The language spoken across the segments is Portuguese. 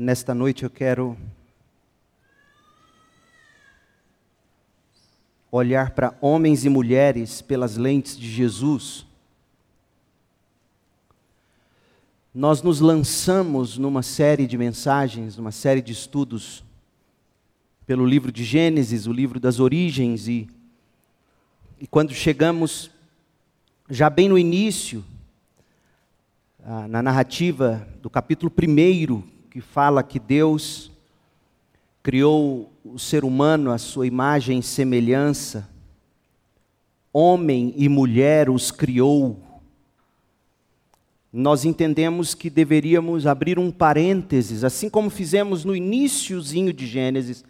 nesta noite eu quero olhar para homens e mulheres pelas lentes de Jesus. Nós nos lançamos numa série de mensagens, numa série de estudos pelo livro de Gênesis, o livro das origens, e, e quando chegamos já bem no início, ah, na narrativa do capítulo 1, que fala que Deus criou o ser humano à sua imagem e semelhança, homem e mulher os criou. Nós entendemos que deveríamos abrir um parênteses, assim como fizemos no iníciozinho de Gênesis,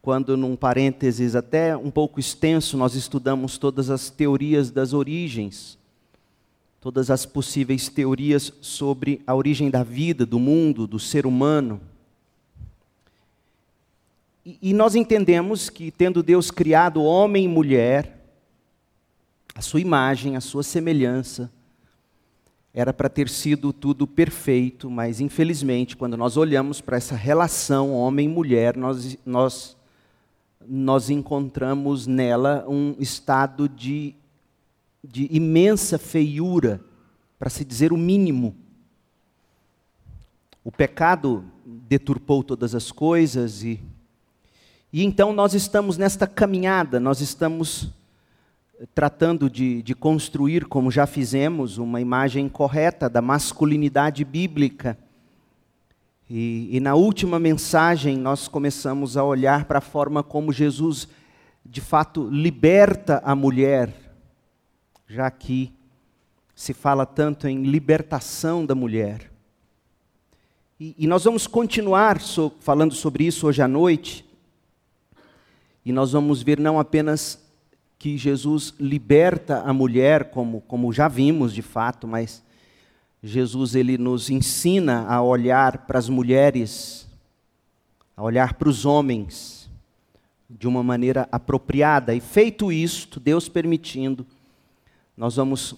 quando num parênteses até um pouco extenso nós estudamos todas as teorias das origens, todas as possíveis teorias sobre a origem da vida, do mundo, do ser humano. E, e nós entendemos que, tendo Deus criado homem e mulher, a sua imagem, a sua semelhança, era para ter sido tudo perfeito, mas infelizmente, quando nós olhamos para essa relação homem-mulher, nós, nós nós encontramos nela um estado de, de imensa feiura, para se dizer o mínimo. O pecado deturpou todas as coisas e, e então nós estamos nesta caminhada, nós estamos tratando de, de construir, como já fizemos, uma imagem correta da masculinidade bíblica e, e, na última mensagem, nós começamos a olhar para a forma como Jesus, de fato, liberta a mulher, já que se fala tanto em libertação da mulher. E, e nós vamos continuar so, falando sobre isso hoje à noite, e nós vamos ver não apenas que Jesus liberta a mulher, como, como já vimos de fato, mas Jesus ele nos ensina a olhar para as mulheres, a olhar para os homens de uma maneira apropriada. E feito isto, Deus permitindo, nós vamos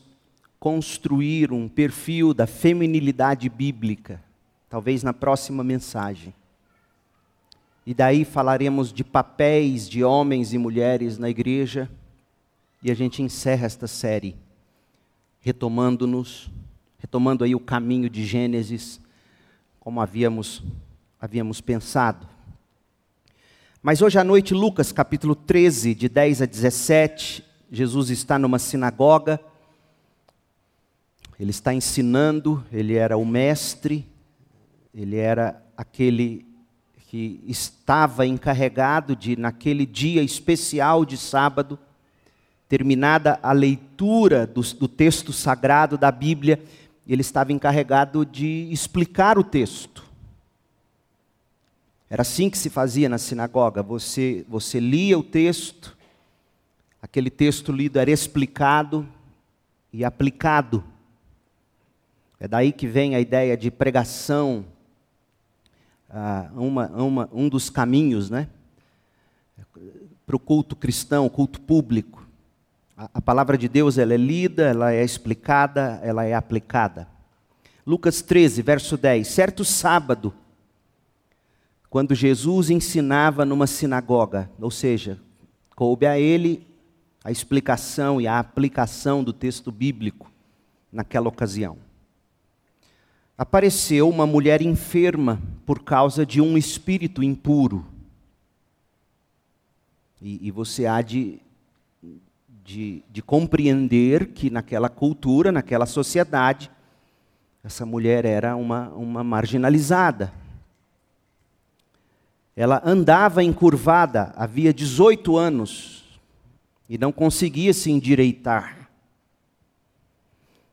construir um perfil da feminilidade bíblica, talvez na próxima mensagem. E daí falaremos de papéis de homens e mulheres na igreja, e a gente encerra esta série, retomando-nos retomando aí o caminho de Gênesis, como havíamos, havíamos pensado. Mas hoje à noite, Lucas capítulo 13, de 10 a 17, Jesus está numa sinagoga, ele está ensinando, ele era o mestre, ele era aquele que estava encarregado de, naquele dia especial de sábado, terminada a leitura do, do texto sagrado da Bíblia, ele estava encarregado de explicar o texto. Era assim que se fazia na sinagoga. Você, você lia o texto, aquele texto lido era explicado e aplicado. É daí que vem a ideia de pregação, uh, uma, uma, um dos caminhos né, para o culto cristão, culto público. A, palavra de Deus ela é lida, ela é explicada, ela é aplicada. Lucas 13, verso 10. Certo sábado, quando Jesus ensinava numa sinagoga, ou seja, coube a ele a explicação e a aplicação do texto bíblico naquela ocasião. Apareceu uma mulher enferma por causa de um espírito impuro. E, e você há de de, de compreender que naquela cultura, naquela sociedade, essa mulher era uma, uma marginalizada. Ela andava encurvada, havia 18 anos, e não conseguia se endireitar.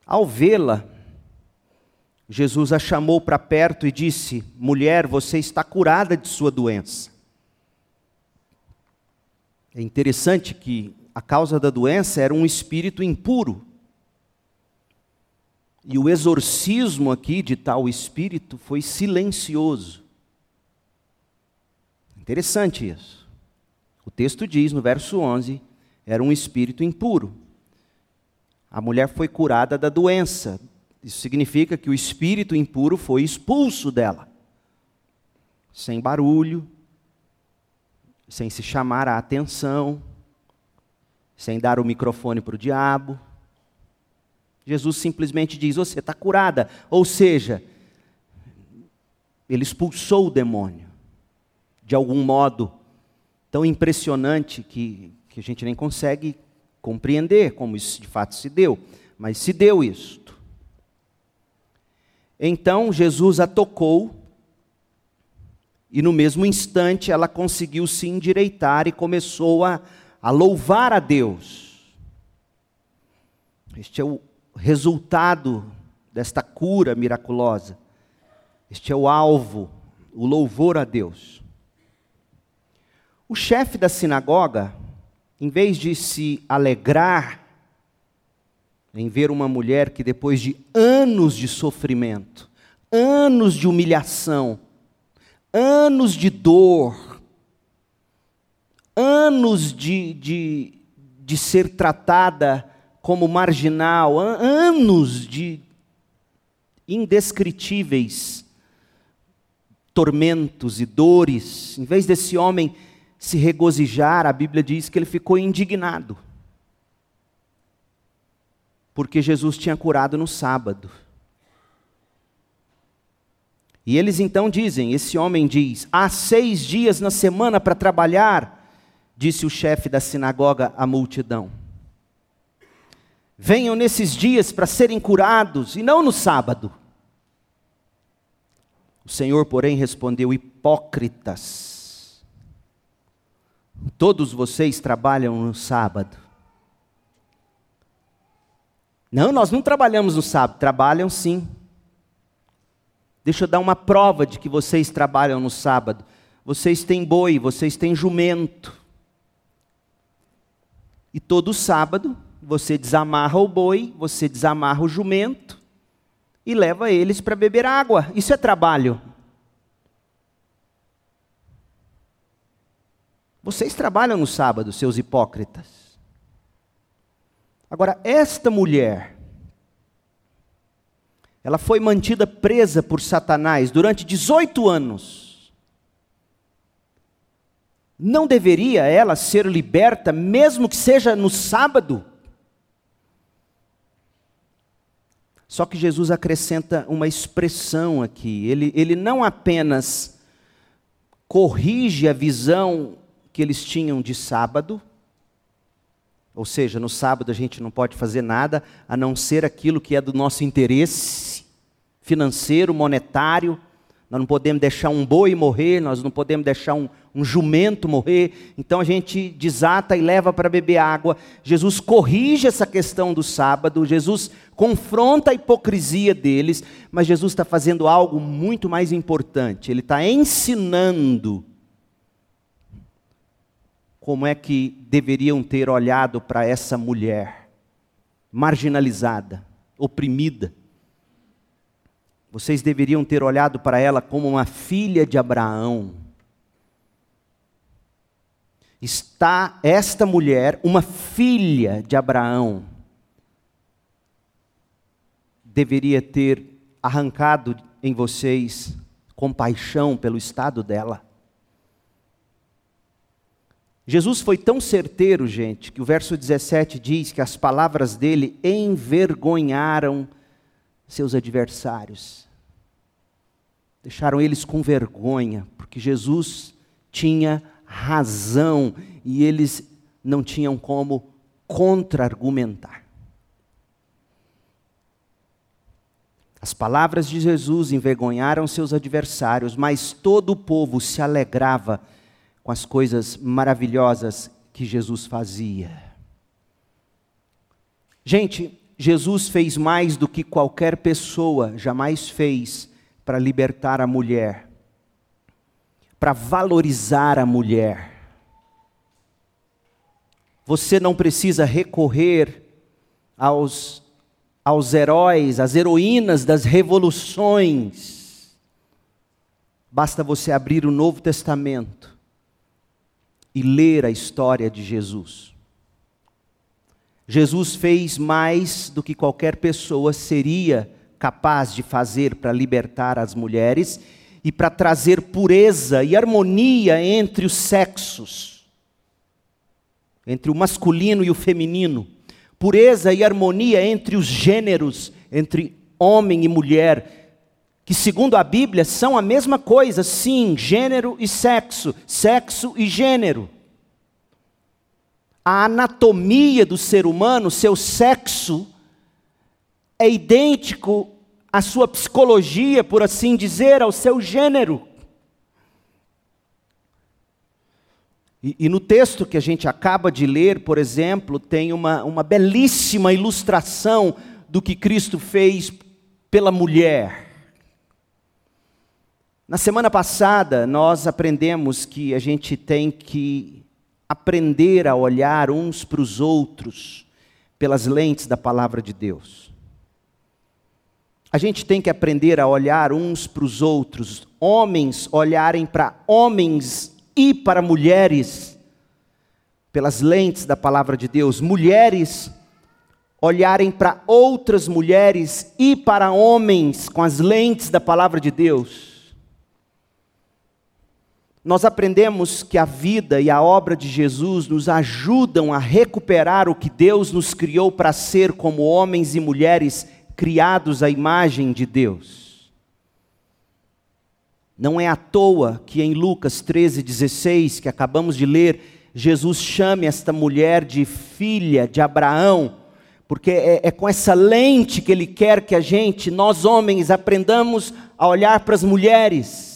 Ao vê-la, Jesus a chamou para perto e disse: Mulher, você está curada de sua doença. É interessante que a causa da doença era um espírito impuro. E o exorcismo aqui de tal espírito foi silencioso. Interessante isso. O texto diz no verso 11: era um espírito impuro. A mulher foi curada da doença. Isso significa que o espírito impuro foi expulso dela. sem barulho, sem se chamar a atenção, sem dar o microfone para o diabo. Jesus simplesmente diz: Você está curada. Ou seja, ele expulsou o demônio. De algum modo tão impressionante que, que a gente nem consegue compreender como isso de fato se deu. Mas se deu isto. Então Jesus a tocou, e no mesmo instante ela conseguiu se endireitar e começou a, a louvar a Deus. Este é o resultado desta cura miraculosa. Este é o alvo, o louvor a Deus. O chefe da sinagoga, em vez de se alegrar em ver uma mulher que depois de anos de sofrimento, anos de humilhação, anos de dor, anos de, de, de ser tratada como marginal, anos de indescritíveis tormentos e dores, em vez desse homem se regozijar, a Bíblia diz que ele ficou indignado. Porque Jesus tinha curado no sábado. E eles então dizem: esse homem diz, há seis dias na semana para trabalhar, disse o chefe da sinagoga à multidão. Venham nesses dias para serem curados, e não no sábado. O Senhor, porém, respondeu: Hipócritas, todos vocês trabalham no sábado. Não, nós não trabalhamos no sábado, trabalham sim. Deixa eu dar uma prova de que vocês trabalham no sábado. Vocês têm boi, vocês têm jumento. E todo sábado você desamarra o boi, você desamarra o jumento e leva eles para beber água. Isso é trabalho. Vocês trabalham no sábado, seus hipócritas. Agora, esta mulher, ela foi mantida presa por Satanás durante 18 anos. Não deveria ela ser liberta, mesmo que seja no sábado? Só que Jesus acrescenta uma expressão aqui. Ele, ele não apenas corrige a visão que eles tinham de sábado, ou seja, no sábado a gente não pode fazer nada a não ser aquilo que é do nosso interesse financeiro, monetário. Nós não podemos deixar um boi morrer, nós não podemos deixar um, um jumento morrer. Então a gente desata e leva para beber água. Jesus corrige essa questão do sábado, Jesus confronta a hipocrisia deles, mas Jesus está fazendo algo muito mais importante. Ele está ensinando como é que deveriam ter olhado para essa mulher marginalizada, oprimida vocês deveriam ter olhado para ela como uma filha de Abraão. Está esta mulher, uma filha de Abraão, deveria ter arrancado em vocês compaixão pelo estado dela. Jesus foi tão certeiro, gente, que o verso 17 diz que as palavras dele envergonharam seus adversários deixaram eles com vergonha, porque Jesus tinha razão e eles não tinham como contra-argumentar. As palavras de Jesus envergonharam seus adversários, mas todo o povo se alegrava com as coisas maravilhosas que Jesus fazia. Gente, Jesus fez mais do que qualquer pessoa jamais fez para libertar a mulher, para valorizar a mulher. Você não precisa recorrer aos, aos heróis, às heroínas das revoluções. Basta você abrir o Novo Testamento e ler a história de Jesus. Jesus fez mais do que qualquer pessoa seria capaz de fazer para libertar as mulheres, e para trazer pureza e harmonia entre os sexos, entre o masculino e o feminino, pureza e harmonia entre os gêneros, entre homem e mulher, que segundo a Bíblia são a mesma coisa, sim, gênero e sexo, sexo e gênero. A anatomia do ser humano, seu sexo, é idêntico à sua psicologia, por assim dizer, ao seu gênero. E, e, no texto que a gente acaba de ler, por exemplo, tem uma, uma belíssima ilustração do que Cristo fez pela mulher. Na semana passada, nós aprendemos que a gente tem que aprender a olhar uns para os outros pelas lentes da palavra de Deus. A gente tem que aprender a olhar uns para os outros, homens olharem para homens e para mulheres, pelas lentes da palavra de Deus, mulheres olharem para outras mulheres e para homens com as lentes da palavra de Deus. Nós aprendemos que a vida e a obra de Jesus nos ajudam a recuperar o que Deus nos criou para ser como homens e mulheres criados à imagem de Deus. Não é à toa que em Lucas 13,16, que acabamos de ler, Jesus chame esta mulher de filha de Abraão, porque é, é, com essa lente que ele quer que a gente, nós homens, aprendamos a olhar para as mulheres,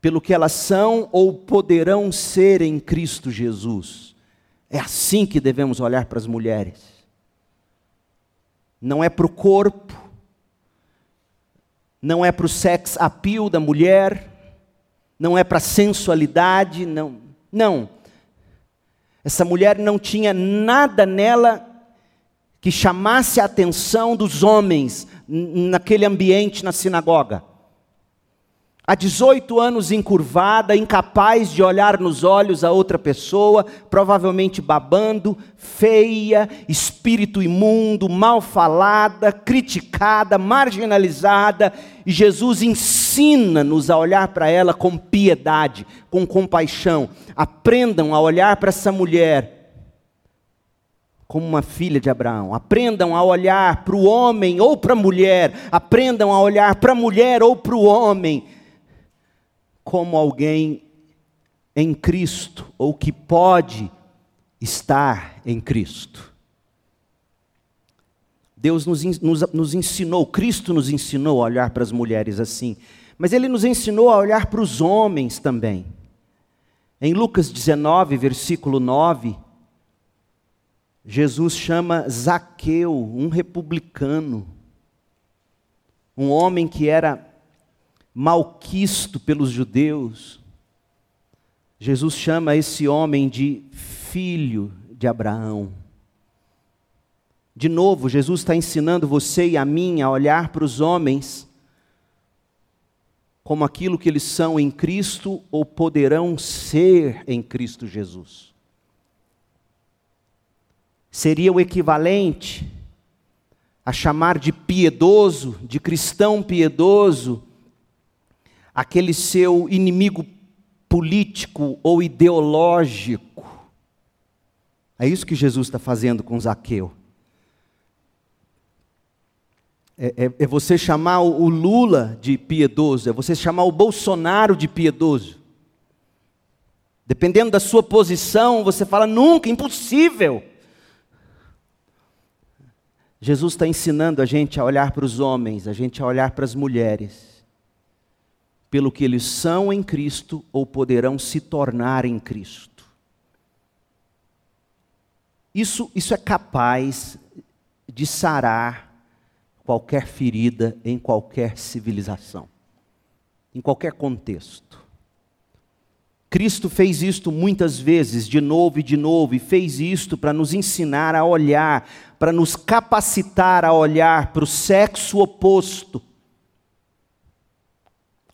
pelo que elas são ou poderão ser em Cristo Jesus. É assim que devemos olhar para as mulheres. Não é para o corpo, não é para o sex appeal da mulher, não é para a sensualidade, não. Não. Essa mulher não tinha nada nela que chamasse a atenção dos homens naquele ambiente na sinagoga. Há 18 anos encurvada, incapaz de olhar nos olhos a outra pessoa, provavelmente babando, feia, espírito imundo, mal falada, criticada, marginalizada, e Jesus ensina-nos a olhar para ela com piedade, com compaixão. Aprendam a olhar para essa mulher como uma filha de Abraão. Aprendam a olhar para o homem ou para a mulher. Aprendam a olhar para a mulher ou para o homem como alguém em Cristo, ou que pode estar em Cristo. Deus nos, nos, nos, ensinou, Cristo nos ensinou a olhar para as mulheres assim, mas Ele nos ensinou a olhar para os homens também. Em Lucas 19, versículo 9, Jesus chama Zaqueu, um republicano, um homem que era malquisto pelos judeus. Jesus chama esse homem de filho de Abraão. De novo, Jesus está ensinando você e a mim a olhar para os homens como aquilo que eles são em Cristo ou poderão ser em Cristo Jesus. Seria o equivalente a chamar de piedoso, de cristão piedoso, aquele seu inimigo político ou ideológico. É isso que Jesus está fazendo com Zaqueu. É, é, é, você chamar o Lula de piedoso, é você chamar o Bolsonaro de piedoso. Dependendo da sua posição, você fala nunca, impossível. Jesus está ensinando a gente a olhar para os homens, a gente a olhar para as mulheres pelo que eles são em Cristo ou poderão se tornar em Cristo. Isso, isso é capaz de sarar qualquer ferida em qualquer civilização, em qualquer contexto. Cristo fez isto muitas vezes, de novo e de novo, e fez isto para nos ensinar a olhar, para nos capacitar a olhar para o sexo oposto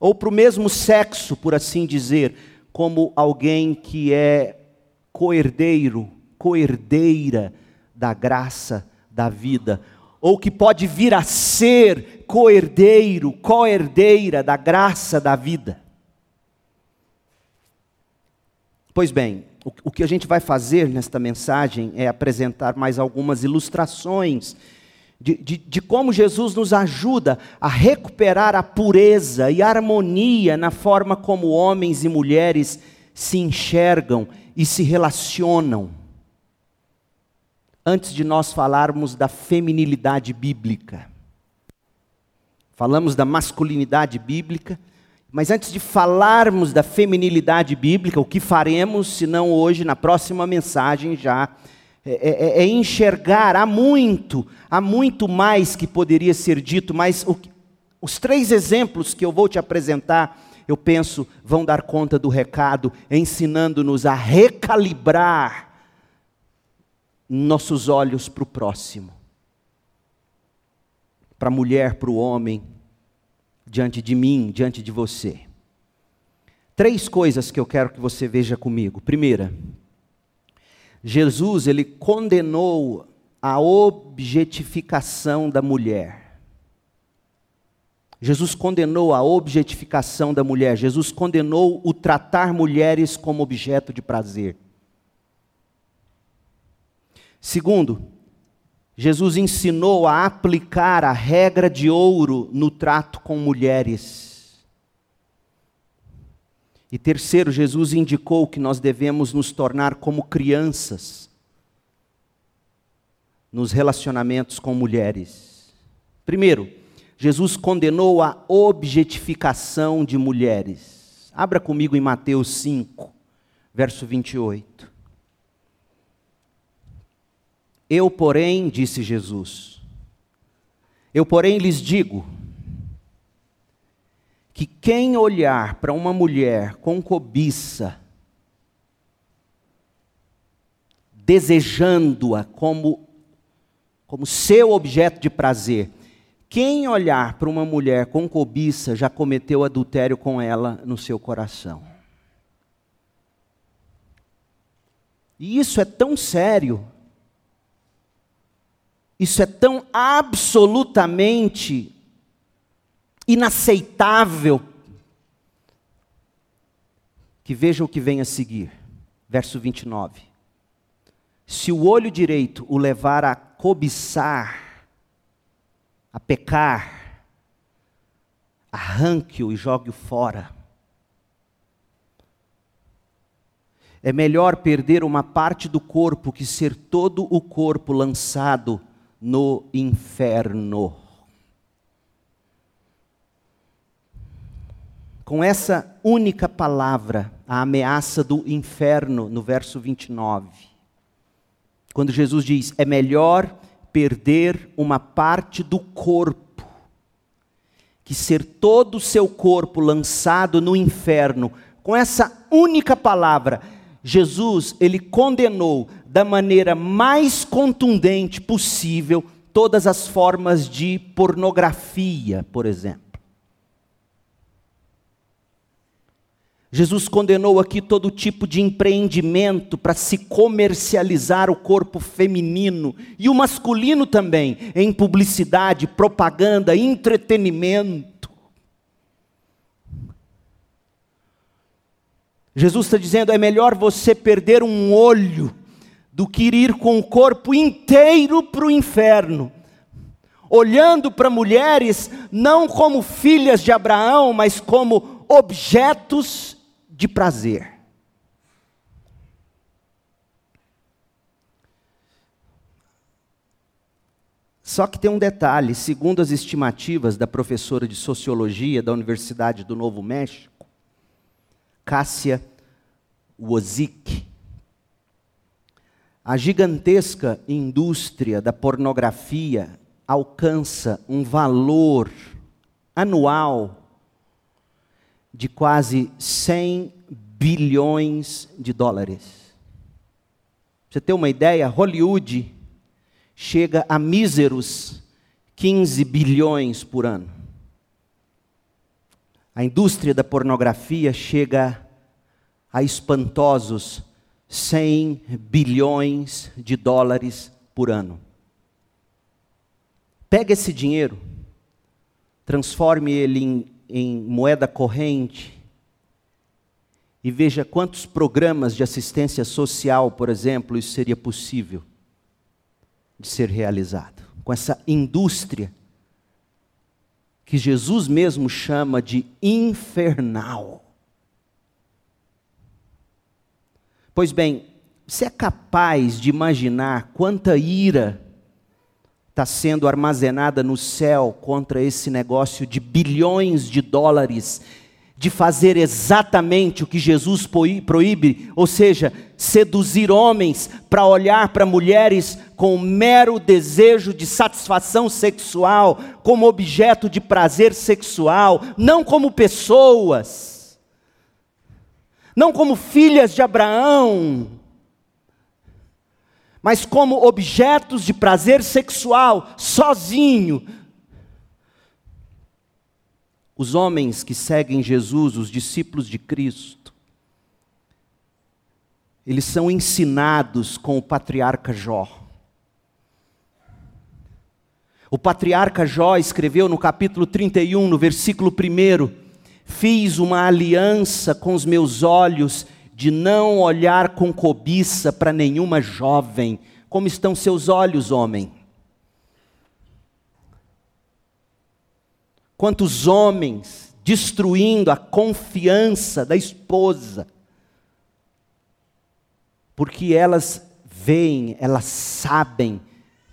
ou para o mesmo sexo, por assim dizer, como alguém que é coerdeiro, coerdeira da graça da vida, ou que pode vir a ser co-herdeiro, co-herdeira da graça da vida. Pois bem, o que a gente vai fazer nesta mensagem é apresentar mais algumas ilustrações de, de, de, como Jesus nos ajuda a recuperar a pureza e a harmonia na forma como homens e mulheres se enxergam e se relacionam. Antes de nós falarmos da feminilidade bíblica, falamos da masculinidade bíblica, mas antes de falarmos da feminilidade bíblica, o que faremos, se não hoje, na próxima mensagem já, é, é, é, enxergar, há muito, há muito mais que poderia ser dito, mas o, os três exemplos que eu vou te apresentar, eu penso, vão dar conta do recado, ensinando-nos a recalibrar nossos olhos para o próximo, para a mulher, para o homem, diante de mim, diante de você. Três coisas que eu quero que você veja comigo. Primeira, Jesus ele condenou a objetificação da mulher. Jesus condenou a objetificação da mulher. Jesus condenou o tratar mulheres como objeto de prazer. Segundo, Jesus ensinou a aplicar a regra de ouro no trato com mulheres. E terceiro, Jesus indicou que nós devemos nos tornar como crianças nos relacionamentos com mulheres. Primeiro, Jesus condenou a objetificação de mulheres. Abra comigo em Mateus 5, verso 28. Eu, porém, disse Jesus, eu, porém, lhes digo, que quem olhar para uma mulher com cobiça, desejando-a como, como seu objeto de prazer, quem olhar para uma mulher com cobiça já cometeu adultério com ela no seu coração. E isso é tão sério isso é tão absolutamente inaceitável que veja o que vem a seguir. Verso 29. Se o olho direito o levar a cobiçar, a pecar, arranque-o e jogue-o fora. É melhor perder uma parte do corpo que ser todo o corpo lançado no inferno. Com essa única palavra, a ameaça do inferno, no verso 29. Quando Jesus diz: é melhor perder uma parte do corpo que ser todo o seu corpo lançado no inferno. Com essa única palavra, Jesus, ele condenou da maneira mais contundente possível todas as formas de pornografia, por exemplo. Jesus condenou aqui todo tipo de empreendimento para se comercializar o corpo feminino e o masculino também, em publicidade, propaganda, entretenimento. Jesus está dizendo: é melhor você perder um olho do que ir com o corpo inteiro para o inferno, olhando para mulheres não como filhas de Abraão, mas como objetos de prazer. Só que tem um detalhe: segundo as estimativas da professora de sociologia da Universidade do Novo México, Cássia Wozik, a gigantesca indústria da pornografia alcança um valor anual de quase 100 bilhões de dólares. Você tem uma ideia? Hollywood chega a míseros 15 bilhões por ano. A indústria da pornografia chega a espantosos 100 bilhões de dólares por ano. Pega esse dinheiro, transforme ele em, em moeda corrente e veja quantos programas de assistência social, por exemplo, isso seria possível de ser realizado. Com essa indústria que Jesus mesmo chama de infernal. Pois bem, você é capaz de imaginar quanta ira está sendo armazenada no céu contra esse negócio de bilhões de dólares de fazer exatamente o que Jesus proíbe, ou seja, seduzir homens para olhar para mulheres com mero desejo de satisfação sexual, como objeto de prazer sexual, não como pessoas, não como filhas de Abraão, mas como objetos de prazer sexual, sozinho, os homens que seguem Jesus, os discípulos de Cristo, eles são ensinados com o patriarca Jó. O patriarca Jó escreveu no capítulo 31, no versículo 1: Fiz uma aliança com os meus olhos de não olhar com cobiça para nenhuma jovem. Como estão seus olhos, homem? quantos homens destruindo a confiança da esposa, porque elas veem, elas sabem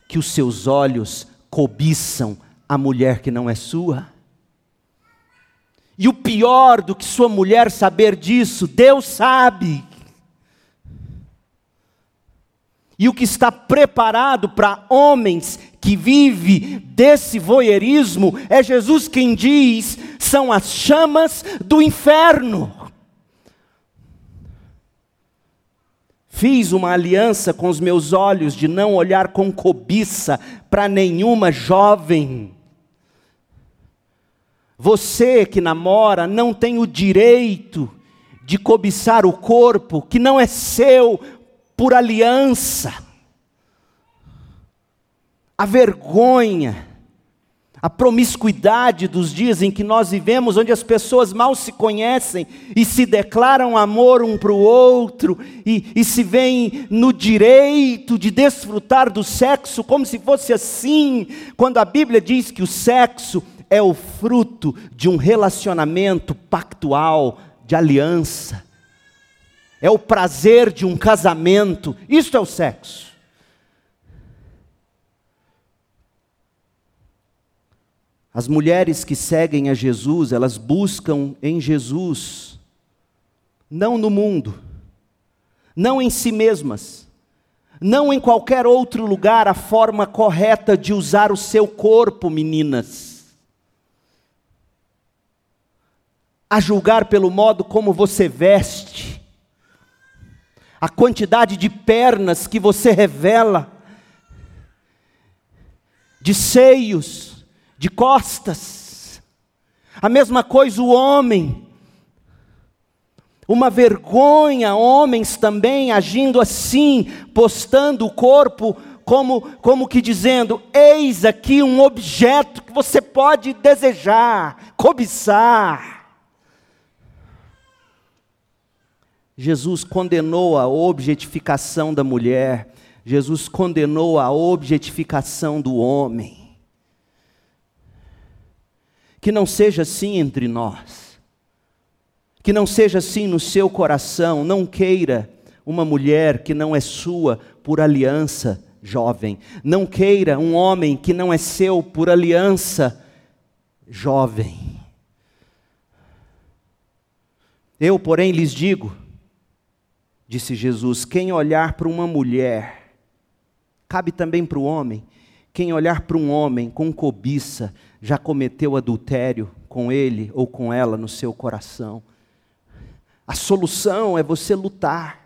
que os seus olhos cobiçam a mulher que não é sua. E o pior do que sua mulher saber disso, Deus sabe. E o que está preparado para homens que vive desse voyeurismo, é Jesus quem diz: são as chamas do inferno. Fiz uma aliança com os meus olhos de não olhar com cobiça para nenhuma jovem. Você que namora não tem o direito de cobiçar o corpo que não é seu por aliança. A vergonha, a promiscuidade dos dias em que nós vivemos, onde as pessoas mal se conhecem e se declaram amor um para o outro e, e se veem no direito de desfrutar do sexo como se fosse assim, quando a Bíblia diz que o sexo é o fruto de um relacionamento pactual, de aliança, é o prazer de um casamento, isto é o sexo. As mulheres que seguem a Jesus, elas buscam em Jesus, não no mundo, não em si mesmas, não em qualquer outro lugar, a forma correta de usar o seu corpo, meninas. A julgar pelo modo como você veste, a quantidade de pernas que você revela, de seios, de costas. A mesma coisa o homem. Uma vergonha, homens também agindo assim, postando o corpo como, como que dizendo: eis aqui um objeto que você pode desejar, cobiçar. Jesus condenou a objetificação da mulher, Jesus condenou a objetificação do homem. Que não seja assim entre nós. Que não seja assim no seu coração. Não queira uma mulher que não é sua por aliança, jovem. Não queira um homem que não é seu por aliança, jovem. Eu, porém, lhes digo, disse Jesus: quem olhar para uma mulher, cabe também para o homem, quem olhar para um homem com cobiça, já cometeu adultério com ele ou com ela no seu coração. A solução é você lutar.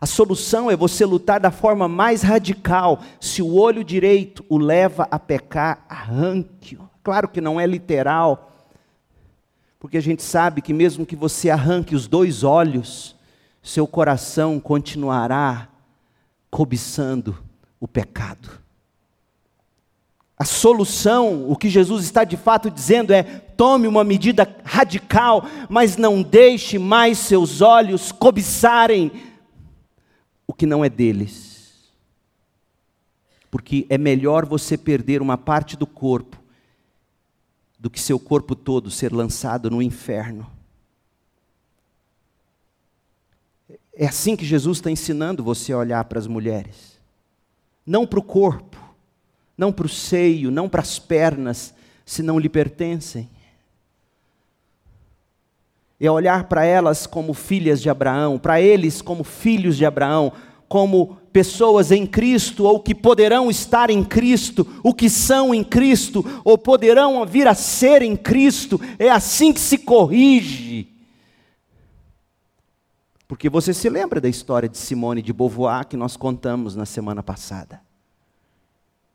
A solução é você lutar da forma mais radical. Se o olho direito o leva a pecar, arranque-o. Claro que não é literal, porque a gente sabe que mesmo que você arranque os dois olhos, seu coração continuará cobiçando o pecado. A solução, o que Jesus está de fato dizendo é: tome uma medida radical, mas não deixe mais seus olhos cobiçarem o que não é deles. Porque é melhor você perder uma parte do corpo do que seu corpo todo ser lançado no inferno. É assim que Jesus está ensinando você a olhar para as mulheres. Não para o corpo, não para o seio, não para as pernas, se não lhe pertencem. É olhar para elas como filhas de Abraão, para eles como filhos de Abraão, como pessoas em Cristo, ou que poderão estar em Cristo, o que são em Cristo, ou poderão vir a ser em Cristo, é assim que se corrige. Porque você se lembra da história de Simone de Beauvoir que nós contamos na semana passada.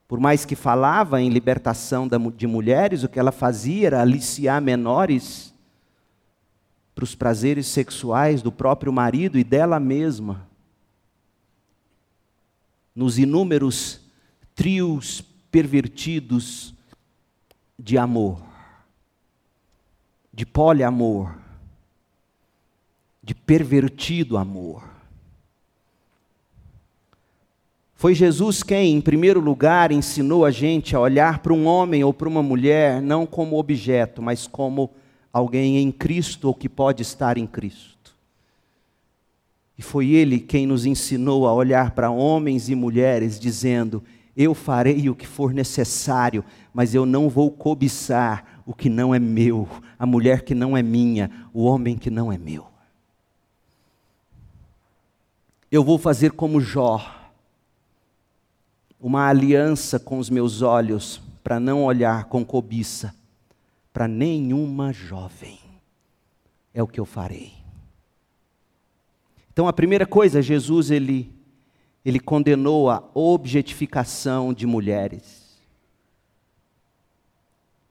Por mais que falava em libertação de mulheres, o que ela fazia era aliciar menores para os prazeres sexuais do próprio marido e dela mesma nos inúmeros trios pervertidos de amor, de poliamor, de pervertido amor. Foi Jesus quem, em primeiro lugar, ensinou a gente a olhar para um homem ou para uma mulher não como objeto, mas como alguém em Cristo ou que pode estar em Cristo. E foi Ele quem nos ensinou a olhar para homens e mulheres, dizendo: Eu farei o que for necessário, mas eu não vou cobiçar o que não é meu, a mulher que não é minha, o homem que não é meu. Eu vou fazer como Jó, uma aliança com os meus olhos, para não olhar com cobiça para nenhuma jovem. É o que eu farei. Então a primeira coisa, Jesus ele ele condenou a objetificação de mulheres.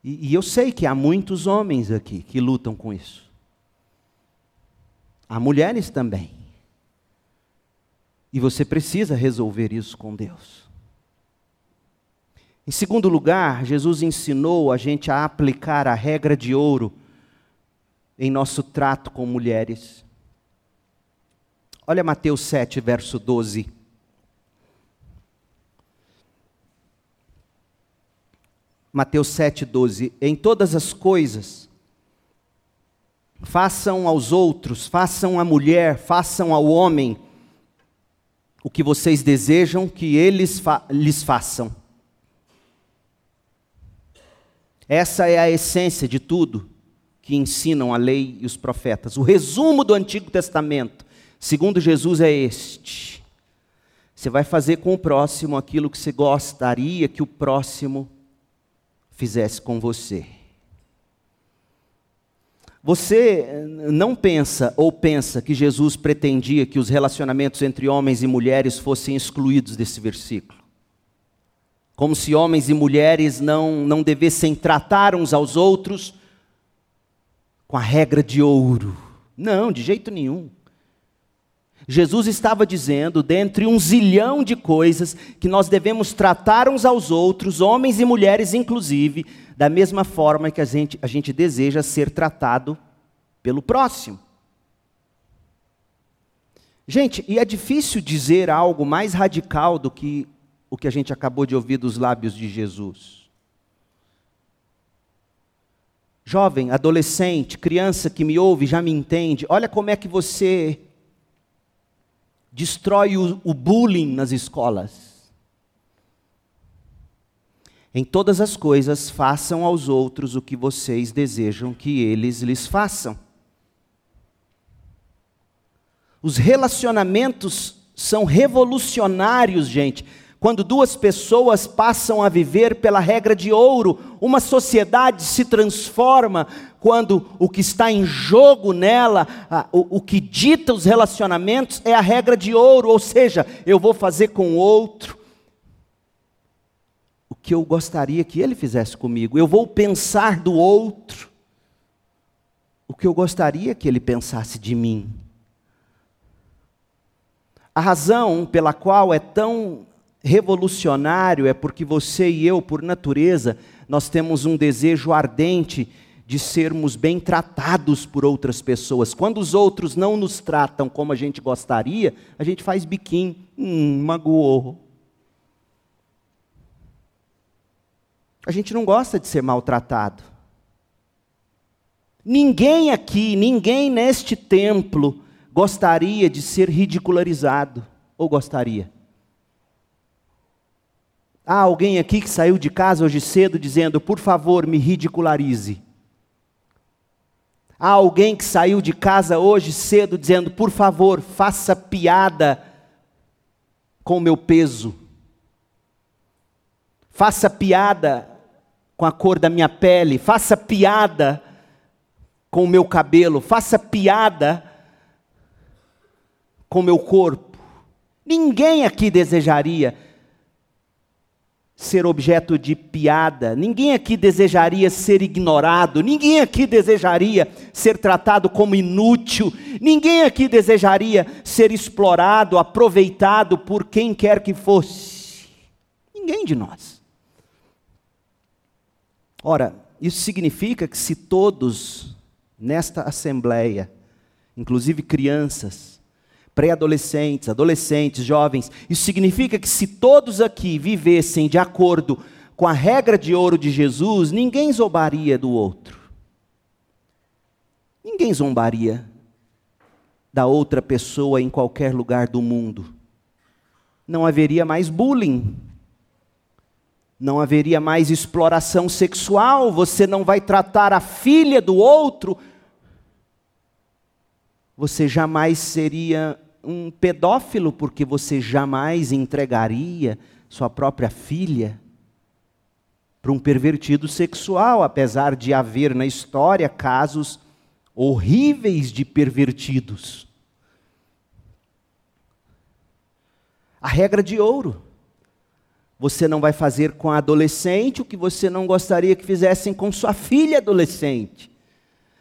E, e eu sei que há muitos homens aqui que lutam com isso. Há mulheres também. E você precisa resolver isso com Deus. Em segundo lugar, Jesus ensinou a gente a aplicar a regra de ouro em nosso trato com mulheres. Olha Mateus 7, verso 12. Mateus 7, 12. Em todas as coisas, façam aos outros, façam à mulher, façam ao homem o que vocês desejam que eles fa lhes façam. Essa é a essência de tudo que ensinam a lei e os profetas. O resumo do Antigo Testamento segundo Jesus, é este: você vai fazer com o próximo aquilo que você gostaria que o próximo fizesse com você. Você não pensa ou pensa que Jesus pretendia que os relacionamentos entre homens e mulheres fossem excluídos desse versículo? Como se homens e mulheres não, não devessem tratar uns aos outros com a regra de ouro. Não, de jeito nenhum. Jesus estava dizendo, dentre um zilhão de coisas, que nós devemos tratar uns aos outros, homens e mulheres inclusive, da mesma forma que a gente, a gente deseja ser tratado pelo próximo. Gente, e é difícil dizer algo mais radical do que o que a gente acabou de ouvir dos lábios de Jesus. Jovem, adolescente, criança que me ouve, já me entende, olha como é que você destrói o, o bullying nas escolas. Em todas as coisas, façam aos outros o que vocês desejam que eles lhes façam. Os relacionamentos são revolucionários, gente. Quando duas pessoas passam a viver pela regra de ouro, uma sociedade se transforma quando o que está em jogo nela, o, o que dita os relacionamentos é a regra de ouro, ou seja, eu vou fazer com o outro o que eu gostaria que ele fizesse comigo, eu vou pensar do outro o que eu gostaria que ele pensasse de mim. A razão pela qual é tão revolucionário é porque você e eu, por natureza, nós temos um desejo ardente de sermos bem tratados por outras pessoas. Quando os outros não nos tratam como a gente gostaria, a gente faz biquinho, hum, magoou. A gente não gosta de ser maltratado. Ninguém aqui, ninguém neste templo gostaria de ser ridicularizado. Ou gostaria? Há alguém aqui que saiu de casa hoje cedo dizendo: por favor, me ridicularize. Há alguém que saiu de casa hoje cedo dizendo: por favor, faça piada com o meu peso. Faça piada com a cor da minha pele. Faça piada com o meu cabelo. Faça piada com o meu corpo. Ninguém aqui desejaria ser objeto de piada, ninguém aqui desejaria ser ignorado, ninguém aqui desejaria ser tratado como inútil, ninguém aqui desejaria ser explorado, aproveitado por quem quer que fosse. Ninguém de nós. Ora, isso significa que se todos nesta assembleia, inclusive crianças, pré-adolescentes, adolescentes, jovens. Isso significa que se todos aqui vivessem de acordo com a regra de ouro de Jesus, ninguém zombaria do outro. Ninguém zombaria da outra pessoa em qualquer lugar do mundo. Não haveria mais bullying. Não haveria mais exploração sexual. Você não vai tratar a filha do outro você jamais seria um pedófilo, porque você jamais entregaria sua própria filha para um pervertido sexual, apesar de haver na história casos horríveis de pervertidos. A regra de ouro. Você não vai fazer com a adolescente o que você não gostaria que fizessem com sua filha adolescente.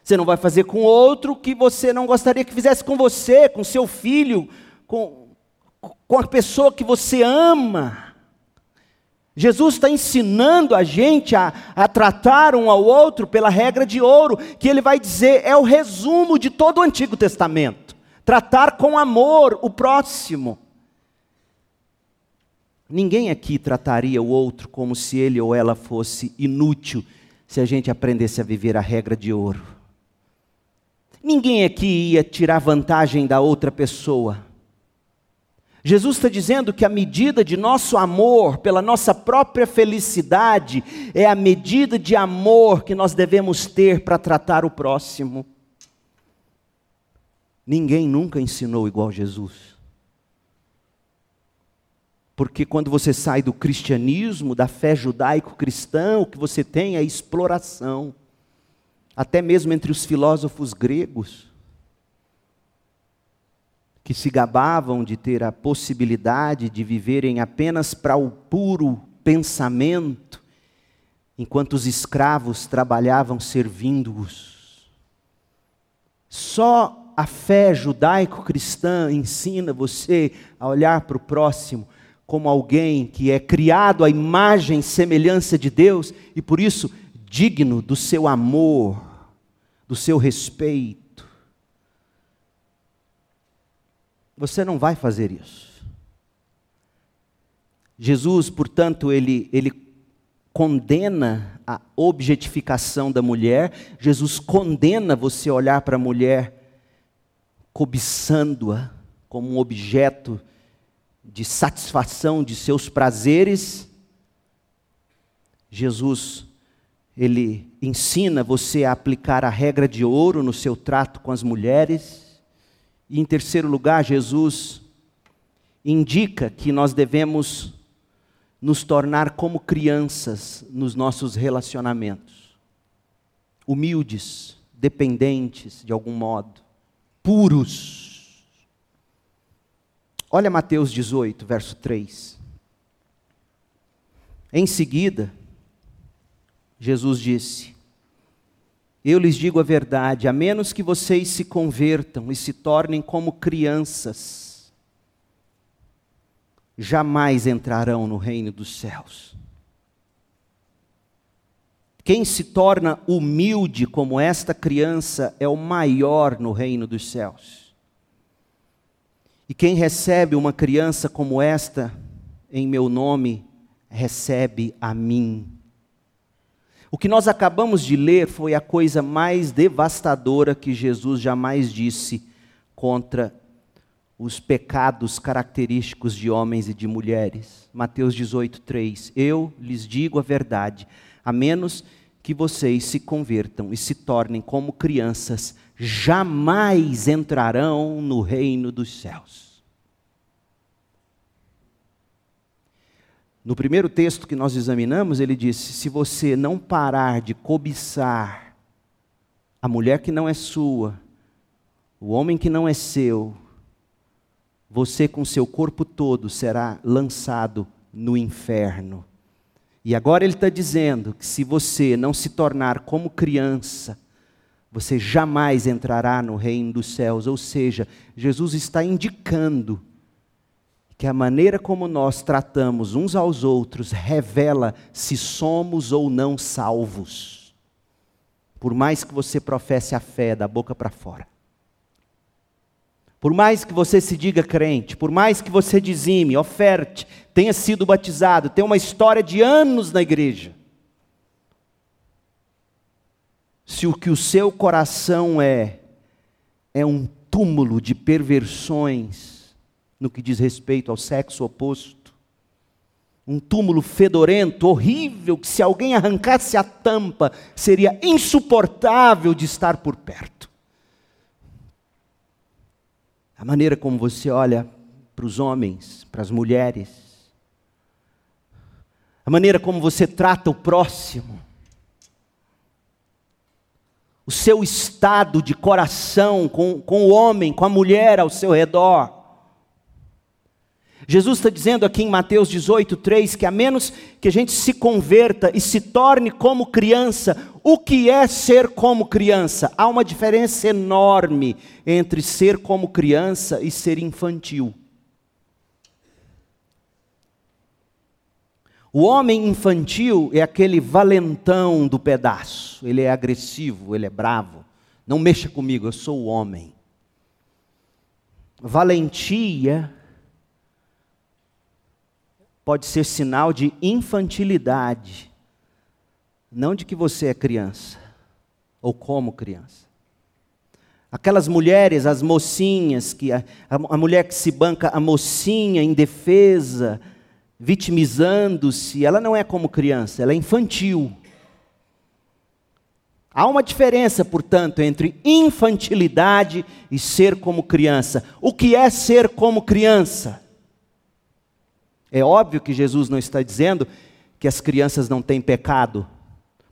Você não vai fazer com outro que você não gostaria que fizesse com você, com seu filho, com, com a pessoa que você ama. Jesus está ensinando a gente a, a tratar um ao outro pela regra de ouro, que ele vai dizer é o resumo de todo o Antigo Testamento. Tratar com amor o próximo. Ninguém aqui trataria o outro como se ele ou ela fosse inútil, se a gente aprendesse a viver a regra de ouro. Ninguém aqui ia tirar vantagem da outra pessoa. Jesus está dizendo que a medida de nosso amor pela nossa própria felicidade é a medida de amor que nós devemos ter para tratar o próximo. Ninguém nunca ensinou igual Jesus. Porque quando você sai do cristianismo, da fé judaico-cristã, o que você tem é exploração até mesmo entre os filósofos gregos, que se gabavam de ter a possibilidade de viverem apenas para o puro pensamento, enquanto os escravos trabalhavam servindo-os. Só a fé judaico-cristã ensina você a olhar para o próximo como alguém que é criado à imagem e semelhança de Deus e por isso digno do seu amor, do seu respeito. Você não vai fazer isso. Jesus, portanto, ele, ele condena a objetificação da mulher, Jesus condena você olhar para a mulher cobiçando-a como um objeto de satisfação de seus prazeres. Jesus ele ensina você a aplicar a regra de ouro no seu trato com as mulheres. E em terceiro lugar, Jesus indica que nós devemos nos tornar como crianças nos nossos relacionamentos. Humildes, dependentes de algum modo, puros. Olha Mateus 18, verso 3. Em seguida, Jesus disse: Eu lhes digo a verdade, a menos que vocês se convertam e se tornem como crianças, jamais entrarão no reino dos céus. Quem se torna humilde como esta criança é o maior no reino dos céus. E quem recebe uma criança como esta, em meu nome, recebe a mim. O que nós acabamos de ler foi a coisa mais devastadora que Jesus jamais disse contra os pecados característicos de homens e de mulheres. Mateus 18, 3. Eu lhes digo a verdade, a menos que vocês se convertam e se tornem como crianças, jamais entrarão no reino dos céus. No primeiro texto que nós examinamos, ele disse: se você não parar de cobiçar a mulher que não é sua, o homem que não é seu, você com seu corpo todo será lançado no inferno. E agora ele está dizendo que se você não se tornar como criança, você jamais entrará no reino dos céus. Ou seja, Jesus está indicando que a maneira como nós tratamos uns aos outros revela se somos ou não salvos. Por mais que você professe a fé da boca para fora. Por mais que você se diga crente, por mais que você dizime, oferte, tenha sido batizado, tenha uma história de anos na igreja. Se o que o seu coração é, é um túmulo de perversões no que diz respeito ao sexo oposto, um túmulo fedorento, horrível, que se alguém arrancasse a tampa, seria insuportável de estar por perto. A maneira como você olha para os homens, para as mulheres, a maneira como você trata o próximo, o seu estado de coração com, com o homem, com a mulher ao seu redor. Jesus está dizendo aqui em Mateus 18, 3 que a menos que a gente se converta e se torne como criança, o que é ser como criança? Há uma diferença enorme entre ser como criança e ser infantil. O homem infantil é aquele valentão do pedaço, ele é agressivo, ele é bravo. Não mexa comigo, eu sou o homem. Valentia pode ser sinal de infantilidade, não de que você é criança, ou como criança. Aquelas mulheres, as mocinhas, que a, a mulher que se banca a mocinha indefesa, vitimizando-se, ela não é como criança, ela é infantil. Há uma diferença, portanto, entre infantilidade e ser como criança. O que é ser como criança? É óbvio que Jesus não está dizendo que as crianças não têm pecado,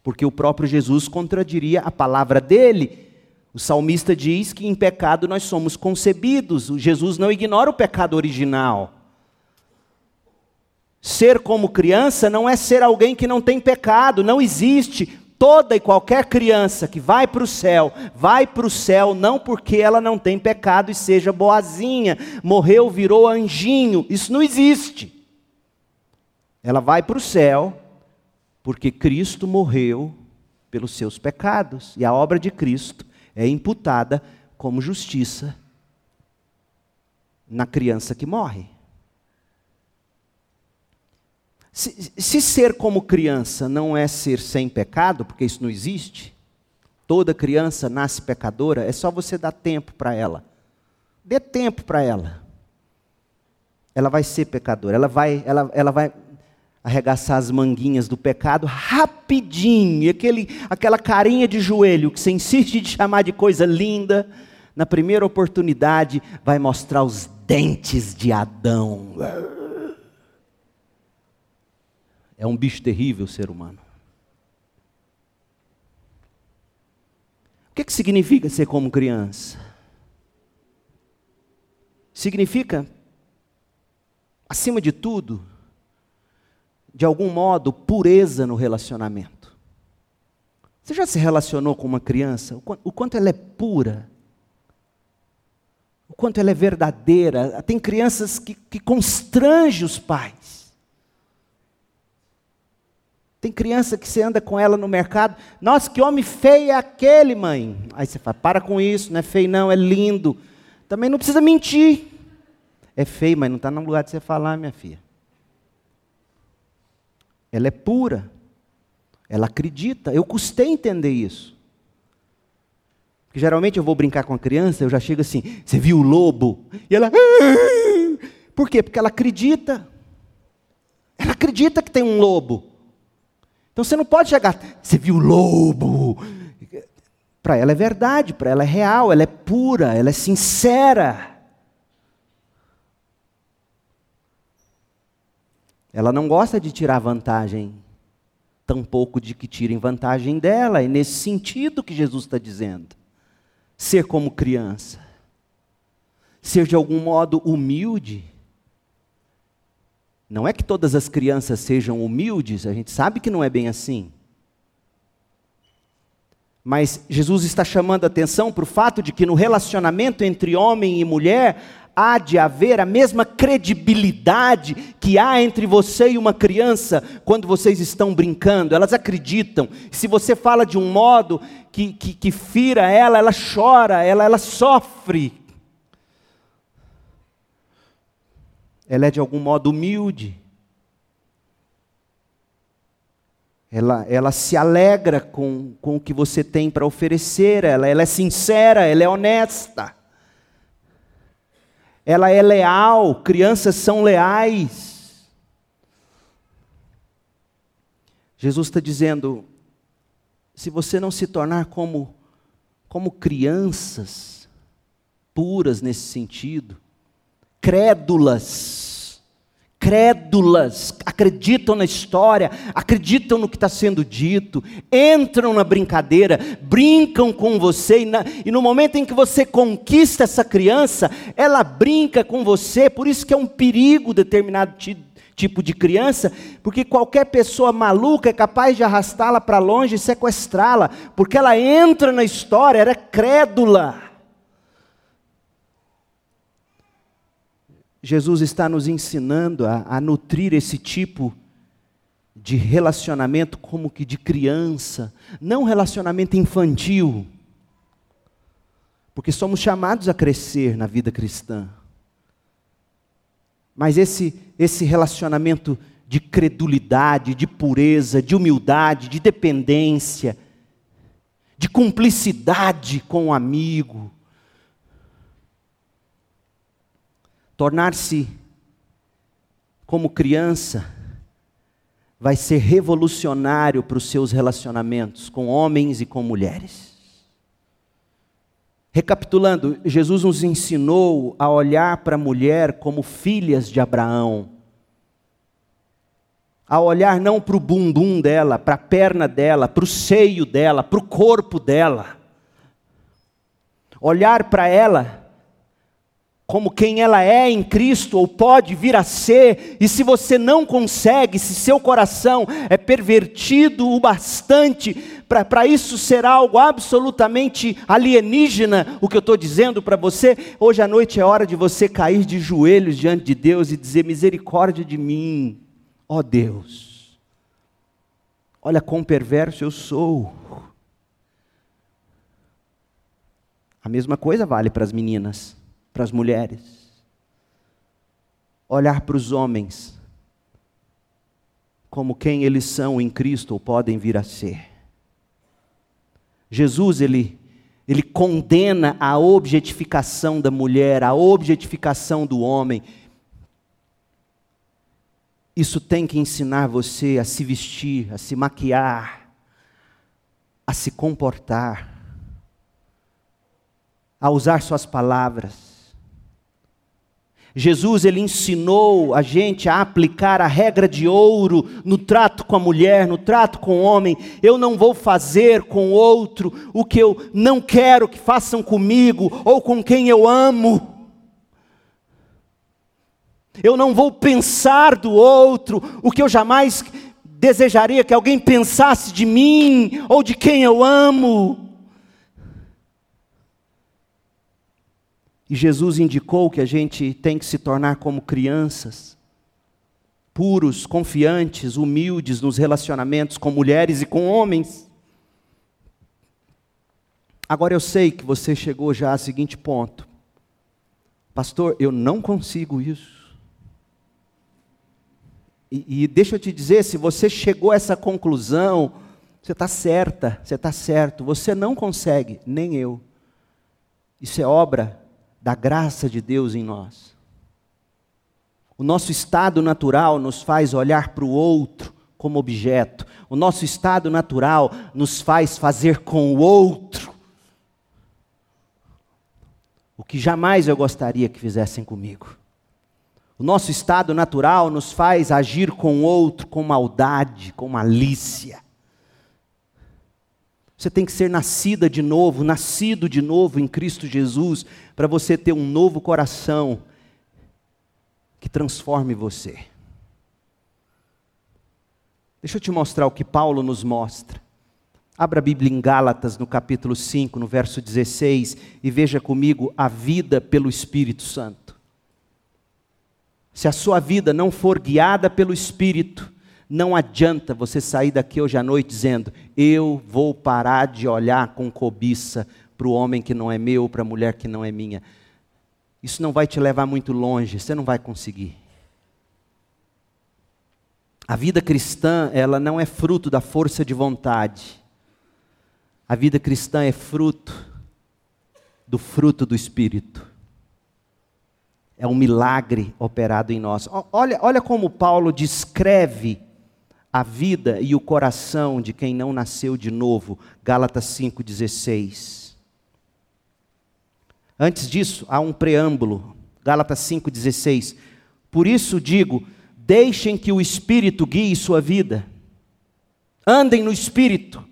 porque o próprio Jesus contradiria a palavra dele. O salmista diz que em pecado nós somos concebidos. Jesus não ignora o pecado original. Ser como criança não é ser alguém que não tem pecado, não existe. Toda e qualquer criança que vai para o céu, vai para o céu não porque ela não tem pecado e seja boazinha, morreu, virou anjinho. Isso não existe. Ela vai para o céu porque Cristo morreu pelos seus pecados e a obra de Cristo é imputada como justiça na criança que morre. Se, se, ser como criança não é ser sem pecado, porque isso não existe, toda criança nasce pecadora, é só você dar tempo para ela. Dê tempo para ela. Ela vai ser pecadora, ela vai, ela, ela vai arregaçar as manguinhas do pecado rapidinho, aquele, aquela carinha de joelho que você insiste de chamar de coisa linda, na primeira oportunidade vai mostrar os dentes de Adão. É um bicho terrível o ser humano. O que, que significa ser como criança? Significa, acima de tudo, de algum modo, pureza no relacionamento. Você já se relacionou com uma criança? O quanto ela é pura? o quanto ela é verdadeira. Tem crianças que, que constrangem os pais. Tem criança que você anda com ela no mercado, nossa, que homem feio é aquele, mãe? Aí você fala, para com isso, não é feio não, é lindo. Também não precisa mentir. É feio, mas não está no lugar de você falar, minha filha. Ela é pura. Ela acredita. Eu custei entender isso. Porque geralmente eu vou brincar com a criança, eu já chego assim, você viu o lobo? E ela. Ah! Por quê? Porque ela acredita. Ela acredita que tem um lobo. Então você não pode chegar, você viu o lobo? Para ela é verdade, para ela é real, ela é pura, ela é sincera. Ela não gosta de tirar vantagem, tampouco de que tirem vantagem dela. É nesse sentido que Jesus está dizendo. Ser como criança. Ser de algum modo humilde. Não é que todas as crianças sejam humildes, a gente sabe que não é bem assim. Mas Jesus está chamando a atenção para o fato de que no relacionamento entre homem e mulher há de haver a mesma credibilidade que há entre você e uma criança quando vocês estão brincando. Elas acreditam. Se você fala de um modo que, que, que fira ela, ela chora, ela, ela sofre. Ela é de algum modo humilde. Ela, ela se alegra com, com o que você tem para oferecer, ela, ela é sincera, ela é honesta ela é leal, crianças são leais. Jesus está dizendo: se você não se tornar como, como crianças, puras nesse sentido, crédulas, crédulas, acreditam na história, acreditam no que está sendo dito, entram na brincadeira, brincam com você, e, na, e, no momento em que você conquista essa criança, ela brinca com você, por isso que é um perigo determinado tipo de criança, porque qualquer pessoa maluca é capaz de arrastá-la para longe e sequestrá-la, porque ela entra na história, era crédula. Jesus está nos ensinando a, a nutrir esse tipo de relacionamento como que de criança, não relacionamento infantil, porque somos chamados a crescer na vida cristã. Mas esse, esse relacionamento de credulidade, de pureza, de humildade, de dependência, de cumplicidade com o amigo, Tornar-se como criança vai ser revolucionário para os seus relacionamentos com homens e com mulheres. Recapitulando, Jesus nos ensinou a olhar para a mulher como filhas de Abraão. A olhar não para o bumbum dela, para a perna dela, para o seio dela, para o corpo dela. Olhar para ela como quem ela é em Cristo ou pode vir a ser, e se você não consegue, se seu coração é pervertido o bastante para isso ser algo absolutamente alienígena, o que eu estou dizendo para você, hoje à noite é hora de você cair de joelhos diante de Deus e dizer: misericórdia de mim, ó Deus, olha quão perverso eu sou. A mesma coisa vale para as meninas para as mulheres, olhar para os homens como quem eles são em Cristo ou podem vir a ser. Jesus, ele, ele condena a objetificação da mulher, a objetificação do homem. Isso tem que ensinar você a se vestir, a se maquiar, a se comportar, a usar suas palavras Jesus ele ensinou a gente a aplicar a regra de ouro no trato com a mulher, no trato com o homem. Eu não vou fazer com outro o que eu não quero que façam comigo ou com quem eu amo. Eu não vou pensar do outro o que eu jamais desejaria que alguém pensasse de mim ou de quem eu amo. E Jesus indicou que a gente tem que se tornar como crianças, puros, confiantes, humildes nos relacionamentos com mulheres e com homens. Agora eu sei que você chegou já ao seguinte ponto: Pastor, eu não consigo isso. E, e deixa eu te dizer, se você chegou a essa conclusão, você está certa, você está certo. Você não consegue, nem eu. Isso é obra da graça de Deus em nós. O nosso estado natural nos faz olhar para o outro como objeto. O nosso estado natural nos faz fazer com o outro o que jamais eu gostaria que fizessem comigo. O nosso estado natural nos faz agir com o outro com maldade, com malícia. Você tem que ser nascida de novo, nascido de novo em Cristo Jesus, para você ter um novo coração que transforme você. Deixa eu te mostrar o que Paulo nos mostra. Abra a Bíblia em Gálatas, no capítulo 5, no verso 16, e veja comigo a vida pelo Espírito Santo. Se a sua vida não for guiada pelo Espírito, não adianta você sair daqui hoje à noite dizendo: Eu vou parar de olhar com cobiça para o homem que não é meu, para a mulher que não é minha. Isso não vai te levar muito longe, você não vai conseguir. A vida cristã, ela não é fruto da força de vontade. A vida cristã é fruto do fruto do Espírito. É um milagre operado em nós. Olha, olha como Paulo descreve a vida e o coração de quem não nasceu de novo. Gálatas 5,16. Antes disso, há um preâmbulo. Gálatas 5,16. Por isso digo: deixem que o Espírito guie sua vida. Andem no Espírito.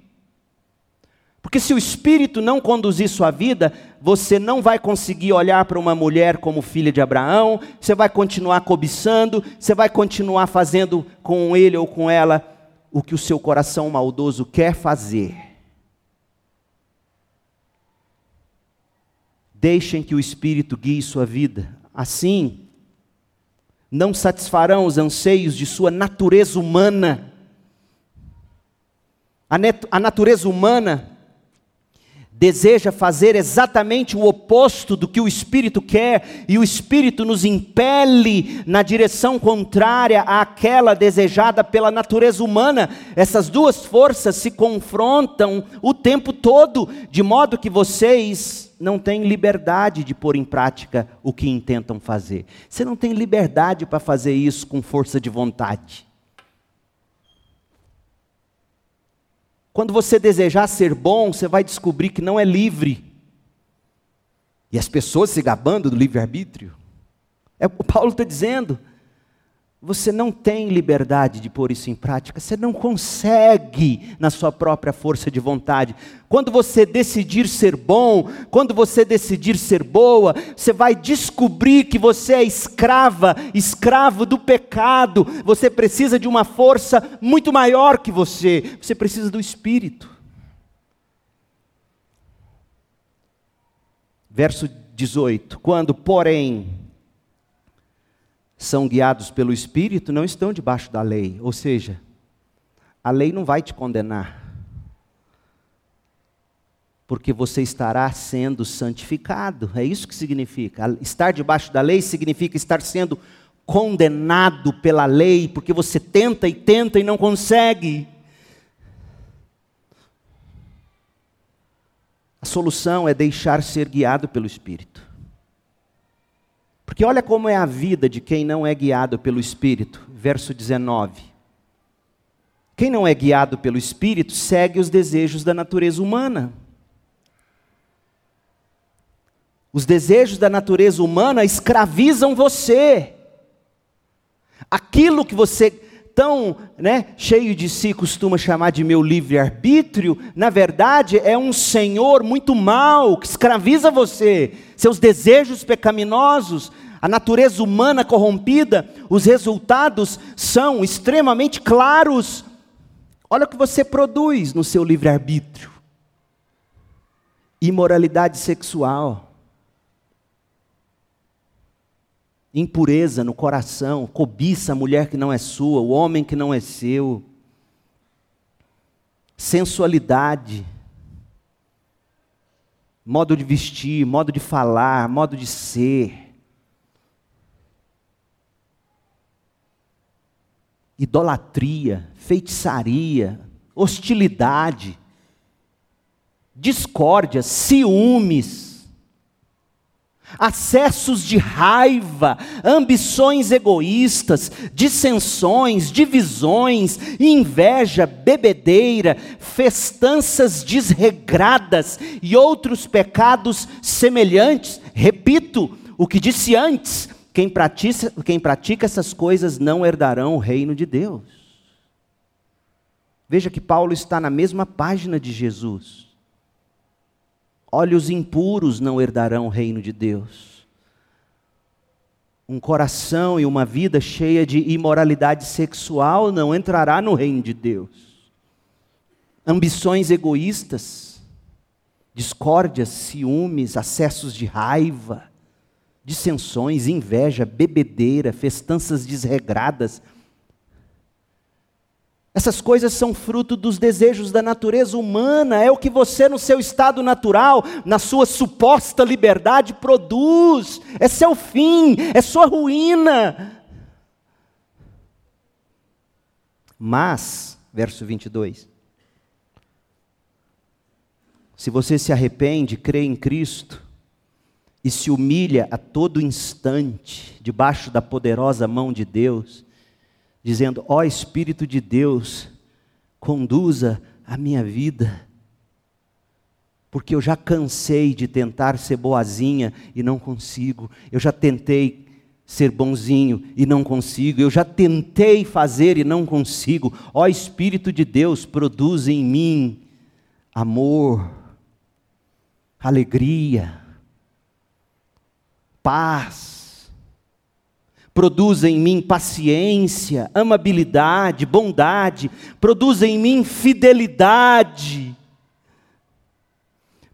Porque se o Espírito não conduzir sua vida, você não vai conseguir olhar para uma mulher como filha de Abraão, você vai continuar cobiçando, você vai continuar fazendo com ele ou com ela o que o seu coração maldoso quer fazer. Deixem que o Espírito guie sua vida. Assim, não satisfarão os anseios de sua natureza humana. A, natureza humana deseja fazer exatamente o oposto do que o Espírito quer, e o Espírito nos impele na direção contrária àquela desejada pela natureza humana. Essas duas forças se confrontam o tempo todo, de modo que vocês não têm liberdade de pôr em prática o que intentam fazer. Você não tem liberdade para fazer isso com força de vontade. Quando você desejar ser bom, você vai descobrir que não é livre. E as pessoas se gabando do livre-arbítrio. É o Paulo está dizendo. Você não tem liberdade de pôr isso em prática, você não consegue na sua própria força de vontade. Quando você decidir ser bom, quando você decidir ser boa, você vai descobrir que você é escrava, escravo do pecado. Você precisa de uma força muito maior que você, você precisa do Espírito. Verso 18: Quando, porém, são guiados pelo Espírito não estão debaixo da lei. Ou seja, a lei não vai te condenar. Porque você estará sendo santificado. É isso que significa. Estar debaixo da lei significa estar sendo condenado pela lei, porque você tenta e tenta e não consegue. A solução é deixar ser guiado pelo Espírito. Porque olha como é a vida de quem não é guiado pelo Espírito. Verso 19. Quem não é guiado pelo Espírito segue os desejos da natureza humana. Os desejos da natureza humana escravizam você. Aquilo que você tão né, cheio de si costuma chamar de meu livre-arbítrio, na verdade é um senhor muito mau que escraviza você, seus desejos pecaminosos, a natureza humana corrompida, os resultados são extremamente claros. Olha o que você produz no seu livre-arbítrio: imoralidade sexual, impureza no coração, cobiça a mulher que não é sua, o homem que não é seu, sensualidade, modo de vestir, modo de falar, modo de ser. Idolatria, feitiçaria, hostilidade, discórdia, ciúmes, acessos de raiva, ambições egoístas, dissensões, divisões, inveja, bebedeira, festanças desregradas e outros pecados semelhantes. Repito o que disse antes: quem pratica, quem pratica essas coisas não herdarão o reino de Deus. Veja que Paulo está na mesma página de Jesus. Olhos impuros não herdarão o reino de Deus. Um coração e uma vida cheia de imoralidade sexual não entrará no reino de Deus. Ambições egoístas, discórdias, ciúmes, acessos de raiva, dissensões, inveja, bebedeira, festanças desregradas, essas coisas são fruto dos desejos da natureza humana, é o que você, no seu estado natural, na sua suposta liberdade, produz. É seu fim, é sua ruína. Mas, verso 22, se você se arrepende, crê em Cristo e se humilha a todo instante debaixo da poderosa mão de Deus, dizendo: Ó oh, Espírito de Deus, conduza a minha vida, porque eu já cansei de tentar ser boazinha e não consigo, eu já tentei ser bonzinho e não consigo, eu já tentei fazer e não consigo. Ó oh, Espírito de Deus, produz em mim amor, alegria, paz Produza em mim paciência, amabilidade, bondade, produza em mim fidelidade,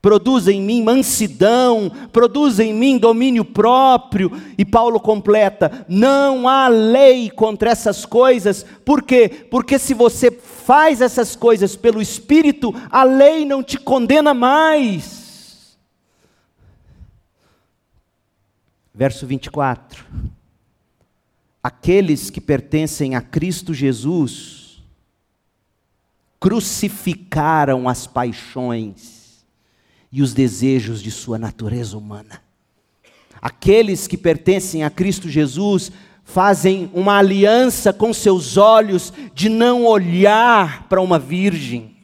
produza em mim mansidão, produza em mim domínio próprio. E Paulo completa: não há lei contra essas coisas, por quê? Porque se você faz essas coisas pelo Espírito, a lei não te condena mais. Verso 24 aqueles que pertencem a Cristo Jesus crucificaram as paixões e os desejos de sua natureza humana. Aqueles que pertencem a Cristo Jesus fazem uma aliança com seus olhos de não olhar para uma virgem.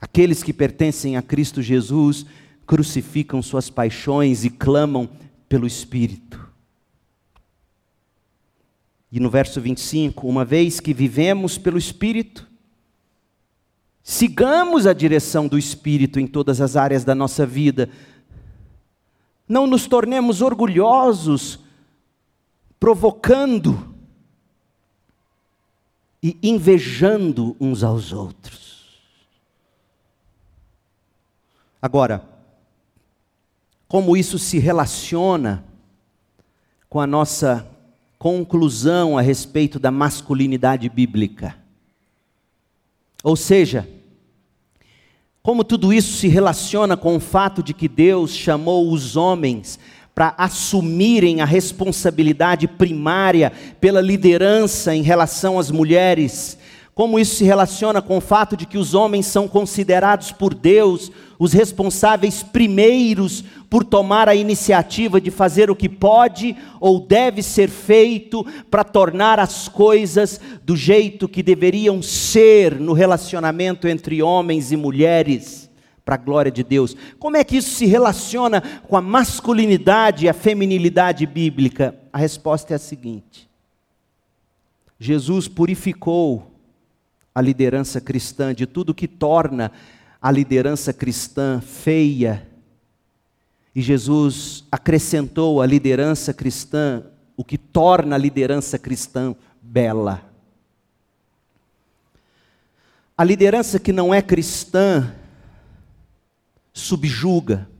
Aqueles que pertencem a Cristo Jesus crucificam suas paixões e clamam pelo Espírito. E no verso 25, uma vez que vivemos pelo Espírito, sigamos a direção do Espírito em todas as áreas da nossa vida. Não nos tornemos orgulhosos, provocando e invejando uns aos outros. Agora, como isso se relaciona com a nossa conclusão a respeito da masculinidade bíblica. Ou seja, como tudo isso se relaciona com o fato de que Deus chamou os homens para assumirem a responsabilidade primária pela liderança em relação às mulheres, como isso se relaciona com o fato de que os homens são considerados por Deus os responsáveis primeiros por tomar a iniciativa de fazer o que pode ou deve ser feito para tornar as coisas do jeito que deveriam ser no relacionamento entre homens e mulheres, para a glória de Deus. Como é que isso se relaciona com a masculinidade e a feminilidade bíblica? A resposta é a seguinte: Jesus purificou a liderança cristã de tudo que torna a liderança cristã feia. E Jesus acrescentou à liderança cristã o que torna a liderança cristã bela. A liderança que não é cristã subjuga,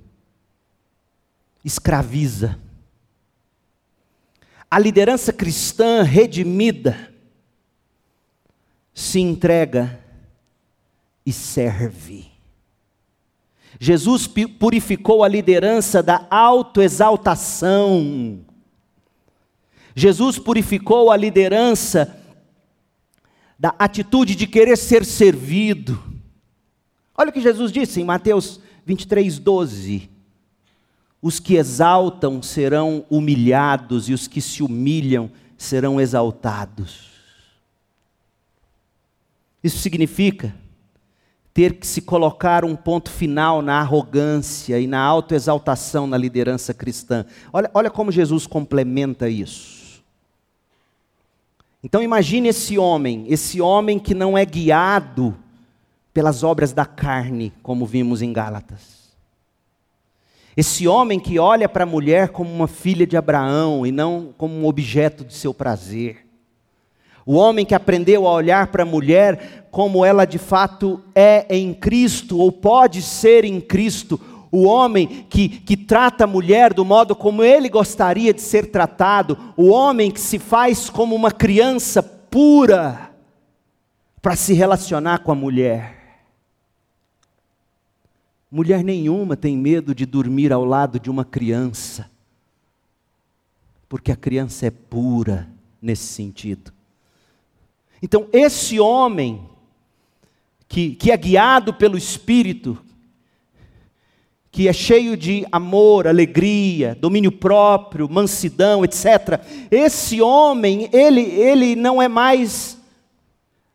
escraviza. A liderança cristã redimida se entrega e serve. Jesus purificou a liderança da autoexaltação. Jesus purificou a liderança da atitude de querer ser servido. Olha o que Jesus disse em Mateus 23, 12. Os que exaltam serão humilhados, e os que se humilham serão exaltados. Isso significa ter que se colocar um ponto final na arrogância e na autoexaltação na liderança cristã. Olha, olha como Jesus complementa isso. Então imagine esse homem, esse homem que não é guiado pelas obras da carne, como vimos em Gálatas. Esse homem que olha para a mulher como uma filha de Abraão e não como um objeto de seu prazer. O homem que aprendeu a olhar para a mulher como ela de fato é em Cristo, ou pode ser em Cristo. O homem que, que trata a mulher do modo como ele gostaria de ser tratado. O homem que se faz como uma criança pura para se relacionar com a mulher. Mulher nenhuma tem medo de dormir ao lado de uma criança, porque a criança é pura nesse sentido. Então, esse homem, que, que é guiado pelo Espírito, que é cheio de amor, alegria, domínio próprio, mansidão, etc. Esse homem, ele, ele não é mais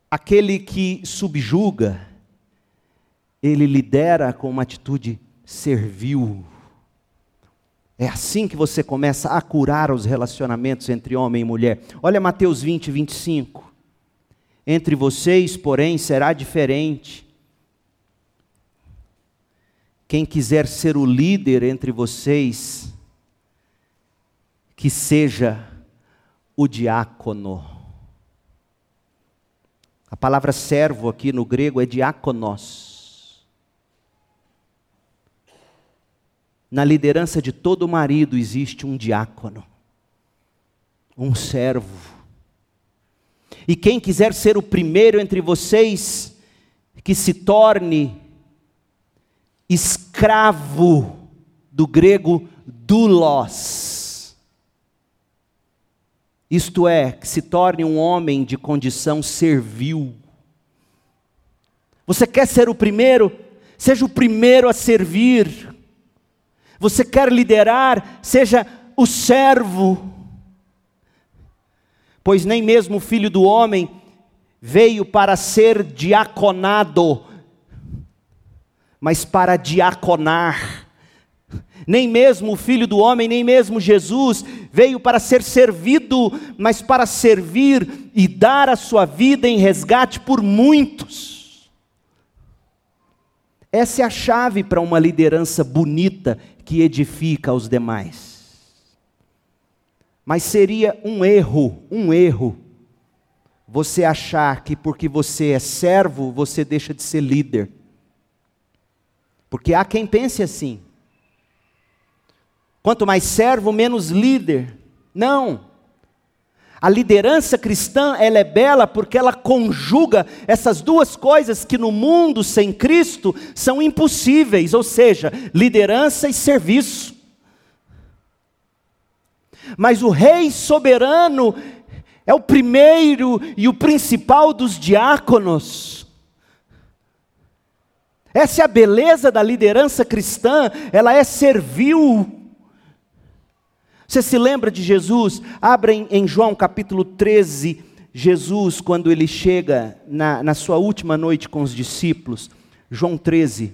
aquele que subjuga, ele lidera com uma atitude servil. É assim que você começa a curar os relacionamentos entre homem e mulher. Olha Mateus 20, 25. Entre vocês, porém, será diferente. Quem quiser ser o líder entre vocês, que seja o diácono. A palavra servo aqui no grego é diáconos. Na liderança de todo marido existe um diácono, um servo e quem quiser ser o primeiro entre vocês, que se torne escravo do grego doulos. Isto é, que se torne um homem de condição servil. Você quer ser o primeiro? Seja o primeiro a servir. Você quer liderar? Seja o servo pois nem mesmo o filho do homem veio para ser diaconado, mas para diaconar. Nem mesmo o filho do homem, nem mesmo Jesus veio para ser servido, mas para servir e dar a sua vida em resgate por muitos. Essa é a chave para uma liderança bonita que edifica os demais. Mas seria um erro, um erro, você achar que porque você é servo, você deixa de ser líder. Porque há quem pense assim. Quanto mais servo, menos líder. Não. A liderança cristã, ela é bela porque ela conjuga essas duas coisas que no mundo sem Cristo são impossíveis, ou seja, liderança e serviço. Mas o Rei soberano é o primeiro e o principal dos diáconos. Essa é a beleza da liderança cristã, ela é servil. Você se lembra de Jesus? Abrem em João capítulo 13, Jesus, quando ele chega na, na sua última noite com os discípulos, João 13.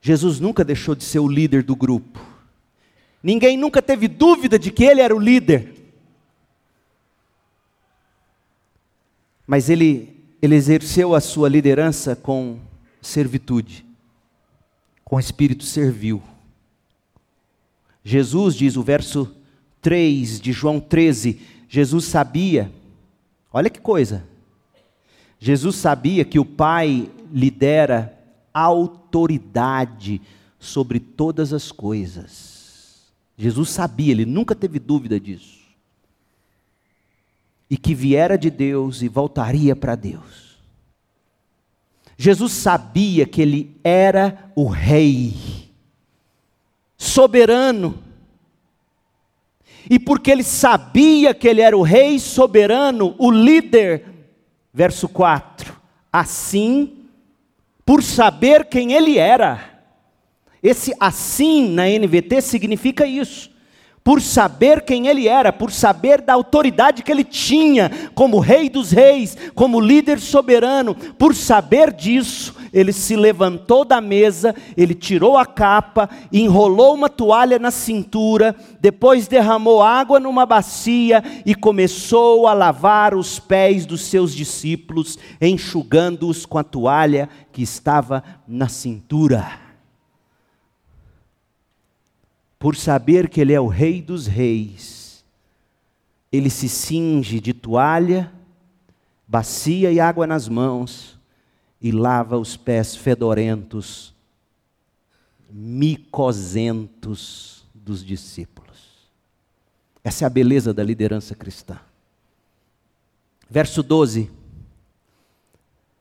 Jesus nunca deixou de ser o líder do grupo. Ninguém nunca teve dúvida de que ele era o líder. Mas ele, ele exerceu a sua liderança com servitude, com espírito servil. Jesus diz o verso 3 de João 13: Jesus sabia, olha que coisa, Jesus sabia que o Pai lhe dera autoridade sobre todas as coisas. Jesus sabia, ele nunca teve dúvida disso. E que viera de Deus e voltaria para Deus. Jesus sabia que ele era o rei, soberano. E porque ele sabia que ele era o rei soberano, o líder, verso 4, assim, por saber quem ele era, esse assim na NVT significa isso. Por saber quem ele era, por saber da autoridade que ele tinha como rei dos reis, como líder soberano, por saber disso, ele se levantou da mesa, ele tirou a capa, enrolou uma toalha na cintura, depois derramou água numa bacia e começou a lavar os pés dos seus discípulos, enxugando-os com a toalha que estava na cintura por saber que Ele é o Rei dos Reis, ele se cinge de toalha, bacia e água nas mãos e lava os pés fedorentos, micosentos dos discípulos. Essa é a beleza da liderança cristã. Verso 12.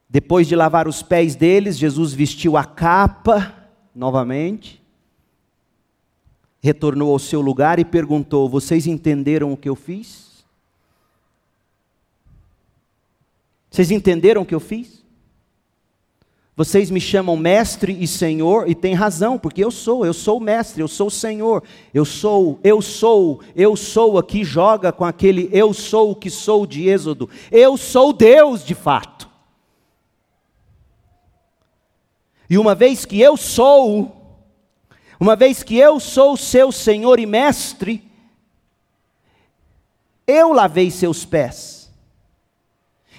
Depois de lavar os pés deles, Jesus vestiu a capa novamente retornou ao seu lugar e perguntou: Vocês entenderam o que eu fiz? Vocês entenderam o que eu fiz? Vocês me chamam mestre e senhor, e tem razão, porque eu sou, eu sou o mestre, eu sou o senhor, eu sou, eu sou, eu sou aqui, joga com aquele eu sou o que sou de Êxodo, eu sou Deus de fato. E uma vez que eu sou, uma vez que eu sou seu Senhor e Mestre, eu lavei seus pés.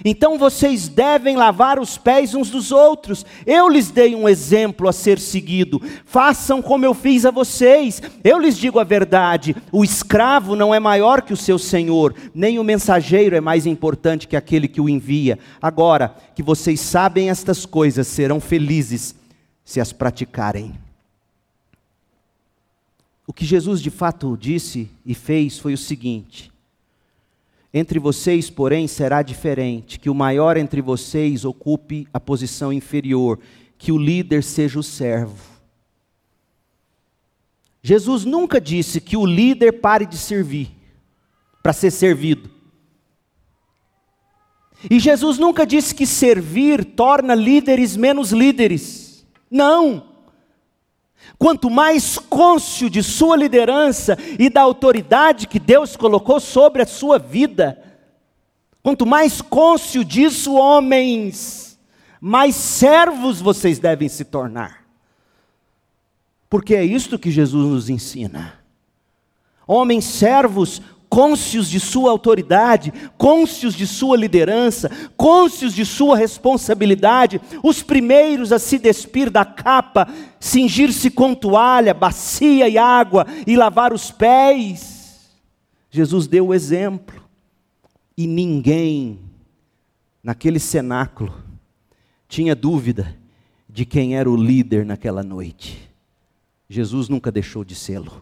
Então vocês devem lavar os pés uns dos outros. Eu lhes dei um exemplo a ser seguido. Façam como eu fiz a vocês. Eu lhes digo a verdade: o escravo não é maior que o seu senhor, nem o mensageiro é mais importante que aquele que o envia. Agora que vocês sabem estas coisas, serão felizes se as praticarem. O que Jesus de fato disse e fez foi o seguinte: Entre vocês, porém, será diferente, que o maior entre vocês ocupe a posição inferior, que o líder seja o servo. Jesus nunca disse que o líder pare de servir para ser servido. E Jesus nunca disse que servir torna líderes menos líderes. Não. Quanto mais cônscio de sua liderança e da autoridade que Deus colocou sobre a sua vida, quanto mais cônscio disso, homens, mais servos vocês devem se tornar. Porque é isto que Jesus nos ensina. Homens servos cônscios de sua autoridade, cônscios de sua liderança, cônscios de sua responsabilidade, os primeiros a se despir da capa, cingir-se com toalha, bacia e água e lavar os pés. Jesus deu o exemplo. E ninguém naquele cenáculo tinha dúvida de quem era o líder naquela noite. Jesus nunca deixou de sê-lo.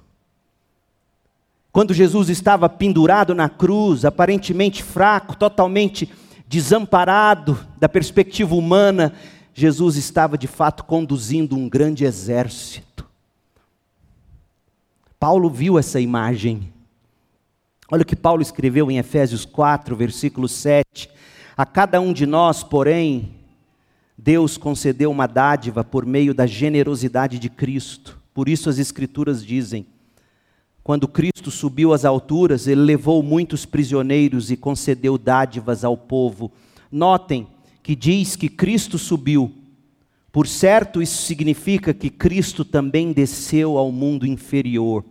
Quando Jesus estava pendurado na cruz, aparentemente fraco, totalmente desamparado da perspectiva humana, Jesus estava de fato conduzindo um grande exército. Paulo viu essa imagem. Olha o que Paulo escreveu em Efésios 4, versículo 7. A cada um de nós, porém, Deus concedeu uma dádiva por meio da generosidade de Cristo. Por isso as Escrituras dizem: quando Cristo subiu às alturas, ele levou muitos prisioneiros e concedeu dádivas ao povo. Notem que diz que Cristo subiu. Por certo, isso significa que Cristo também desceu ao mundo inferior.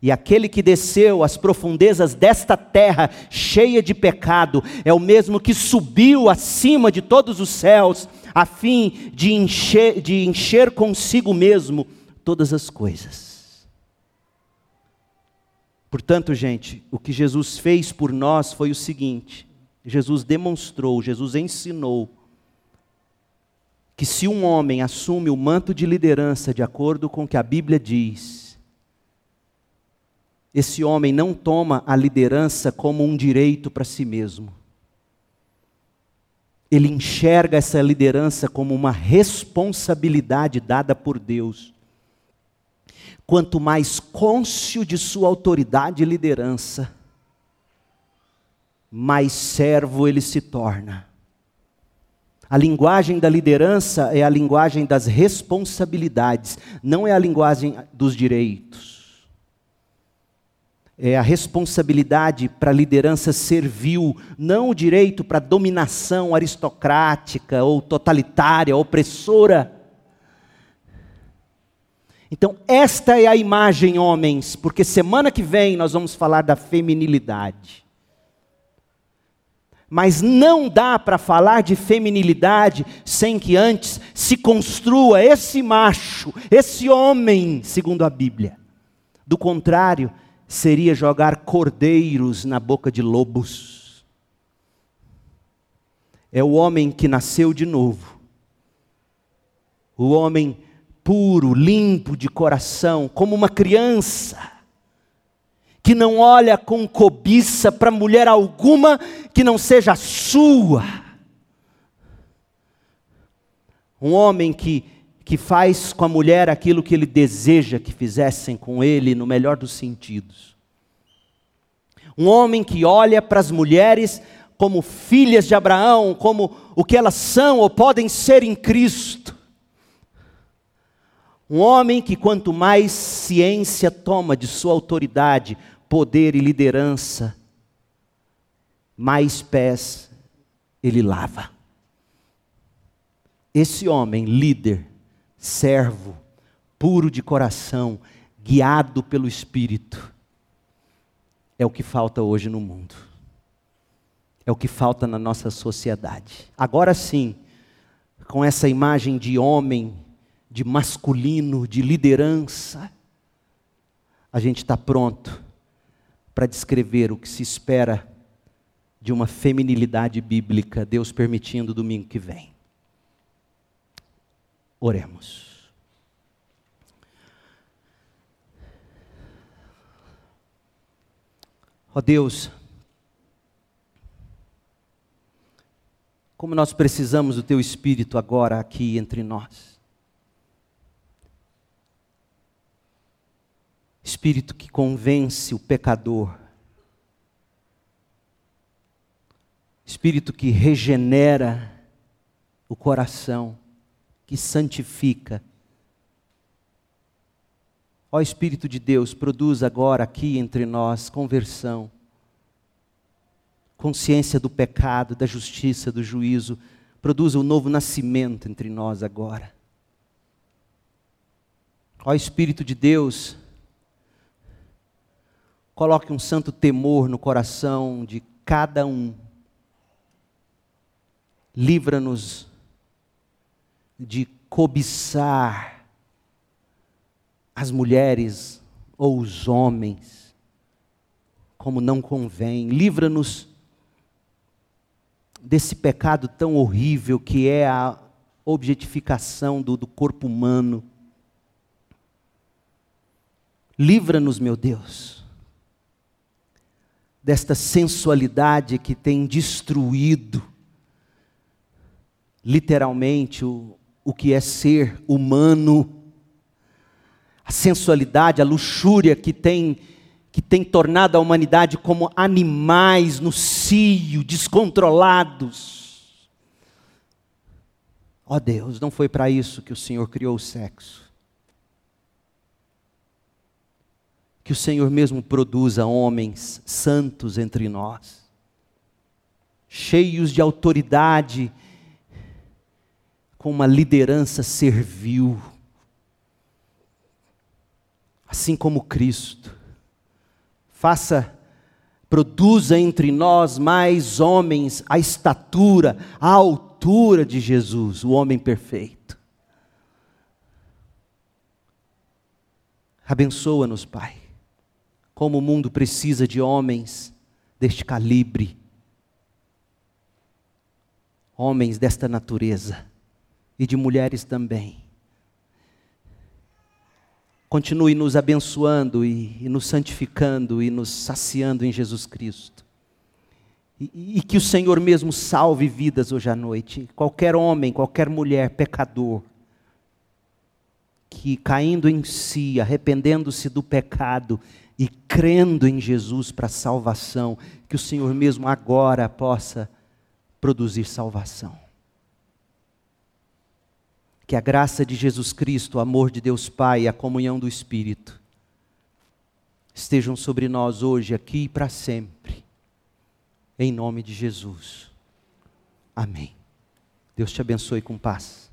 E aquele que desceu às profundezas desta terra, cheia de pecado, é o mesmo que subiu acima de todos os céus, a fim de encher, de encher consigo mesmo todas as coisas. Portanto, gente, o que Jesus fez por nós foi o seguinte: Jesus demonstrou, Jesus ensinou que se um homem assume o manto de liderança de acordo com o que a Bíblia diz, esse homem não toma a liderança como um direito para si mesmo. Ele enxerga essa liderança como uma responsabilidade dada por Deus. Quanto mais cônscio de sua autoridade e liderança, mais servo ele se torna. A linguagem da liderança é a linguagem das responsabilidades, não é a linguagem dos direitos. É a responsabilidade para a liderança servil, não o direito para dominação aristocrática ou totalitária, opressora. Então, esta é a imagem, homens, porque semana que vem nós vamos falar da feminilidade. Mas não dá para falar de feminilidade sem que antes se construa esse macho, esse homem, segundo a Bíblia. Do contrário, seria jogar cordeiros na boca de lobos. É o homem que nasceu de novo. O homem puro, limpo de coração, como uma criança que não olha com cobiça para mulher alguma que não seja sua. Um homem que, que faz com a mulher aquilo que ele deseja que fizessem com ele, no melhor dos sentidos. Um homem que olha para as mulheres como filhas de Abraão, como o que elas são ou podem ser em Cristo. Um homem que, quanto mais ciência toma de sua autoridade, poder e liderança, mais pés ele lava. Esse homem, líder, servo, puro de coração, guiado pelo Espírito, é o que falta hoje no mundo. É o que falta na nossa sociedade. Agora sim, com essa imagem de homem, de masculino, de liderança, a gente está pronto para descrever o que se espera de uma feminilidade bíblica, Deus permitindo domingo que vem. Oremos. Ó oh Deus, como nós precisamos do Teu Espírito agora aqui entre nós. Espírito que convence o pecador, Espírito que regenera o coração, que santifica. Ó Espírito de Deus, produz agora aqui entre nós conversão, consciência do pecado, da justiça, do juízo, produza o um novo nascimento entre nós agora. Ó Espírito de Deus, Coloque um santo temor no coração de cada um. Livra-nos de cobiçar as mulheres ou os homens, como não convém. Livra-nos desse pecado tão horrível que é a objetificação do, do corpo humano. Livra-nos, meu Deus desta sensualidade que tem destruído, literalmente, o, o que é ser humano, a sensualidade, a luxúria que tem, que tem tornado a humanidade como animais no cio, descontrolados. Ó oh Deus, não foi para isso que o Senhor criou o sexo. Que o Senhor mesmo produza homens santos entre nós, cheios de autoridade, com uma liderança servil, assim como Cristo. Faça, produza entre nós mais homens à estatura, à altura de Jesus, o homem perfeito. Abençoa-nos, Pai como o mundo precisa de homens deste calibre, homens desta natureza, e de mulheres também. Continue nos abençoando e, e nos santificando e nos saciando em Jesus Cristo. E, e que o Senhor mesmo salve vidas hoje à noite. Qualquer homem, qualquer mulher pecador, que caindo em si, arrependendo-se do pecado e crendo em Jesus para salvação, que o Senhor mesmo agora possa produzir salvação. Que a graça de Jesus Cristo, o amor de Deus Pai e a comunhão do Espírito estejam sobre nós hoje, aqui e para sempre. Em nome de Jesus. Amém. Deus te abençoe com paz.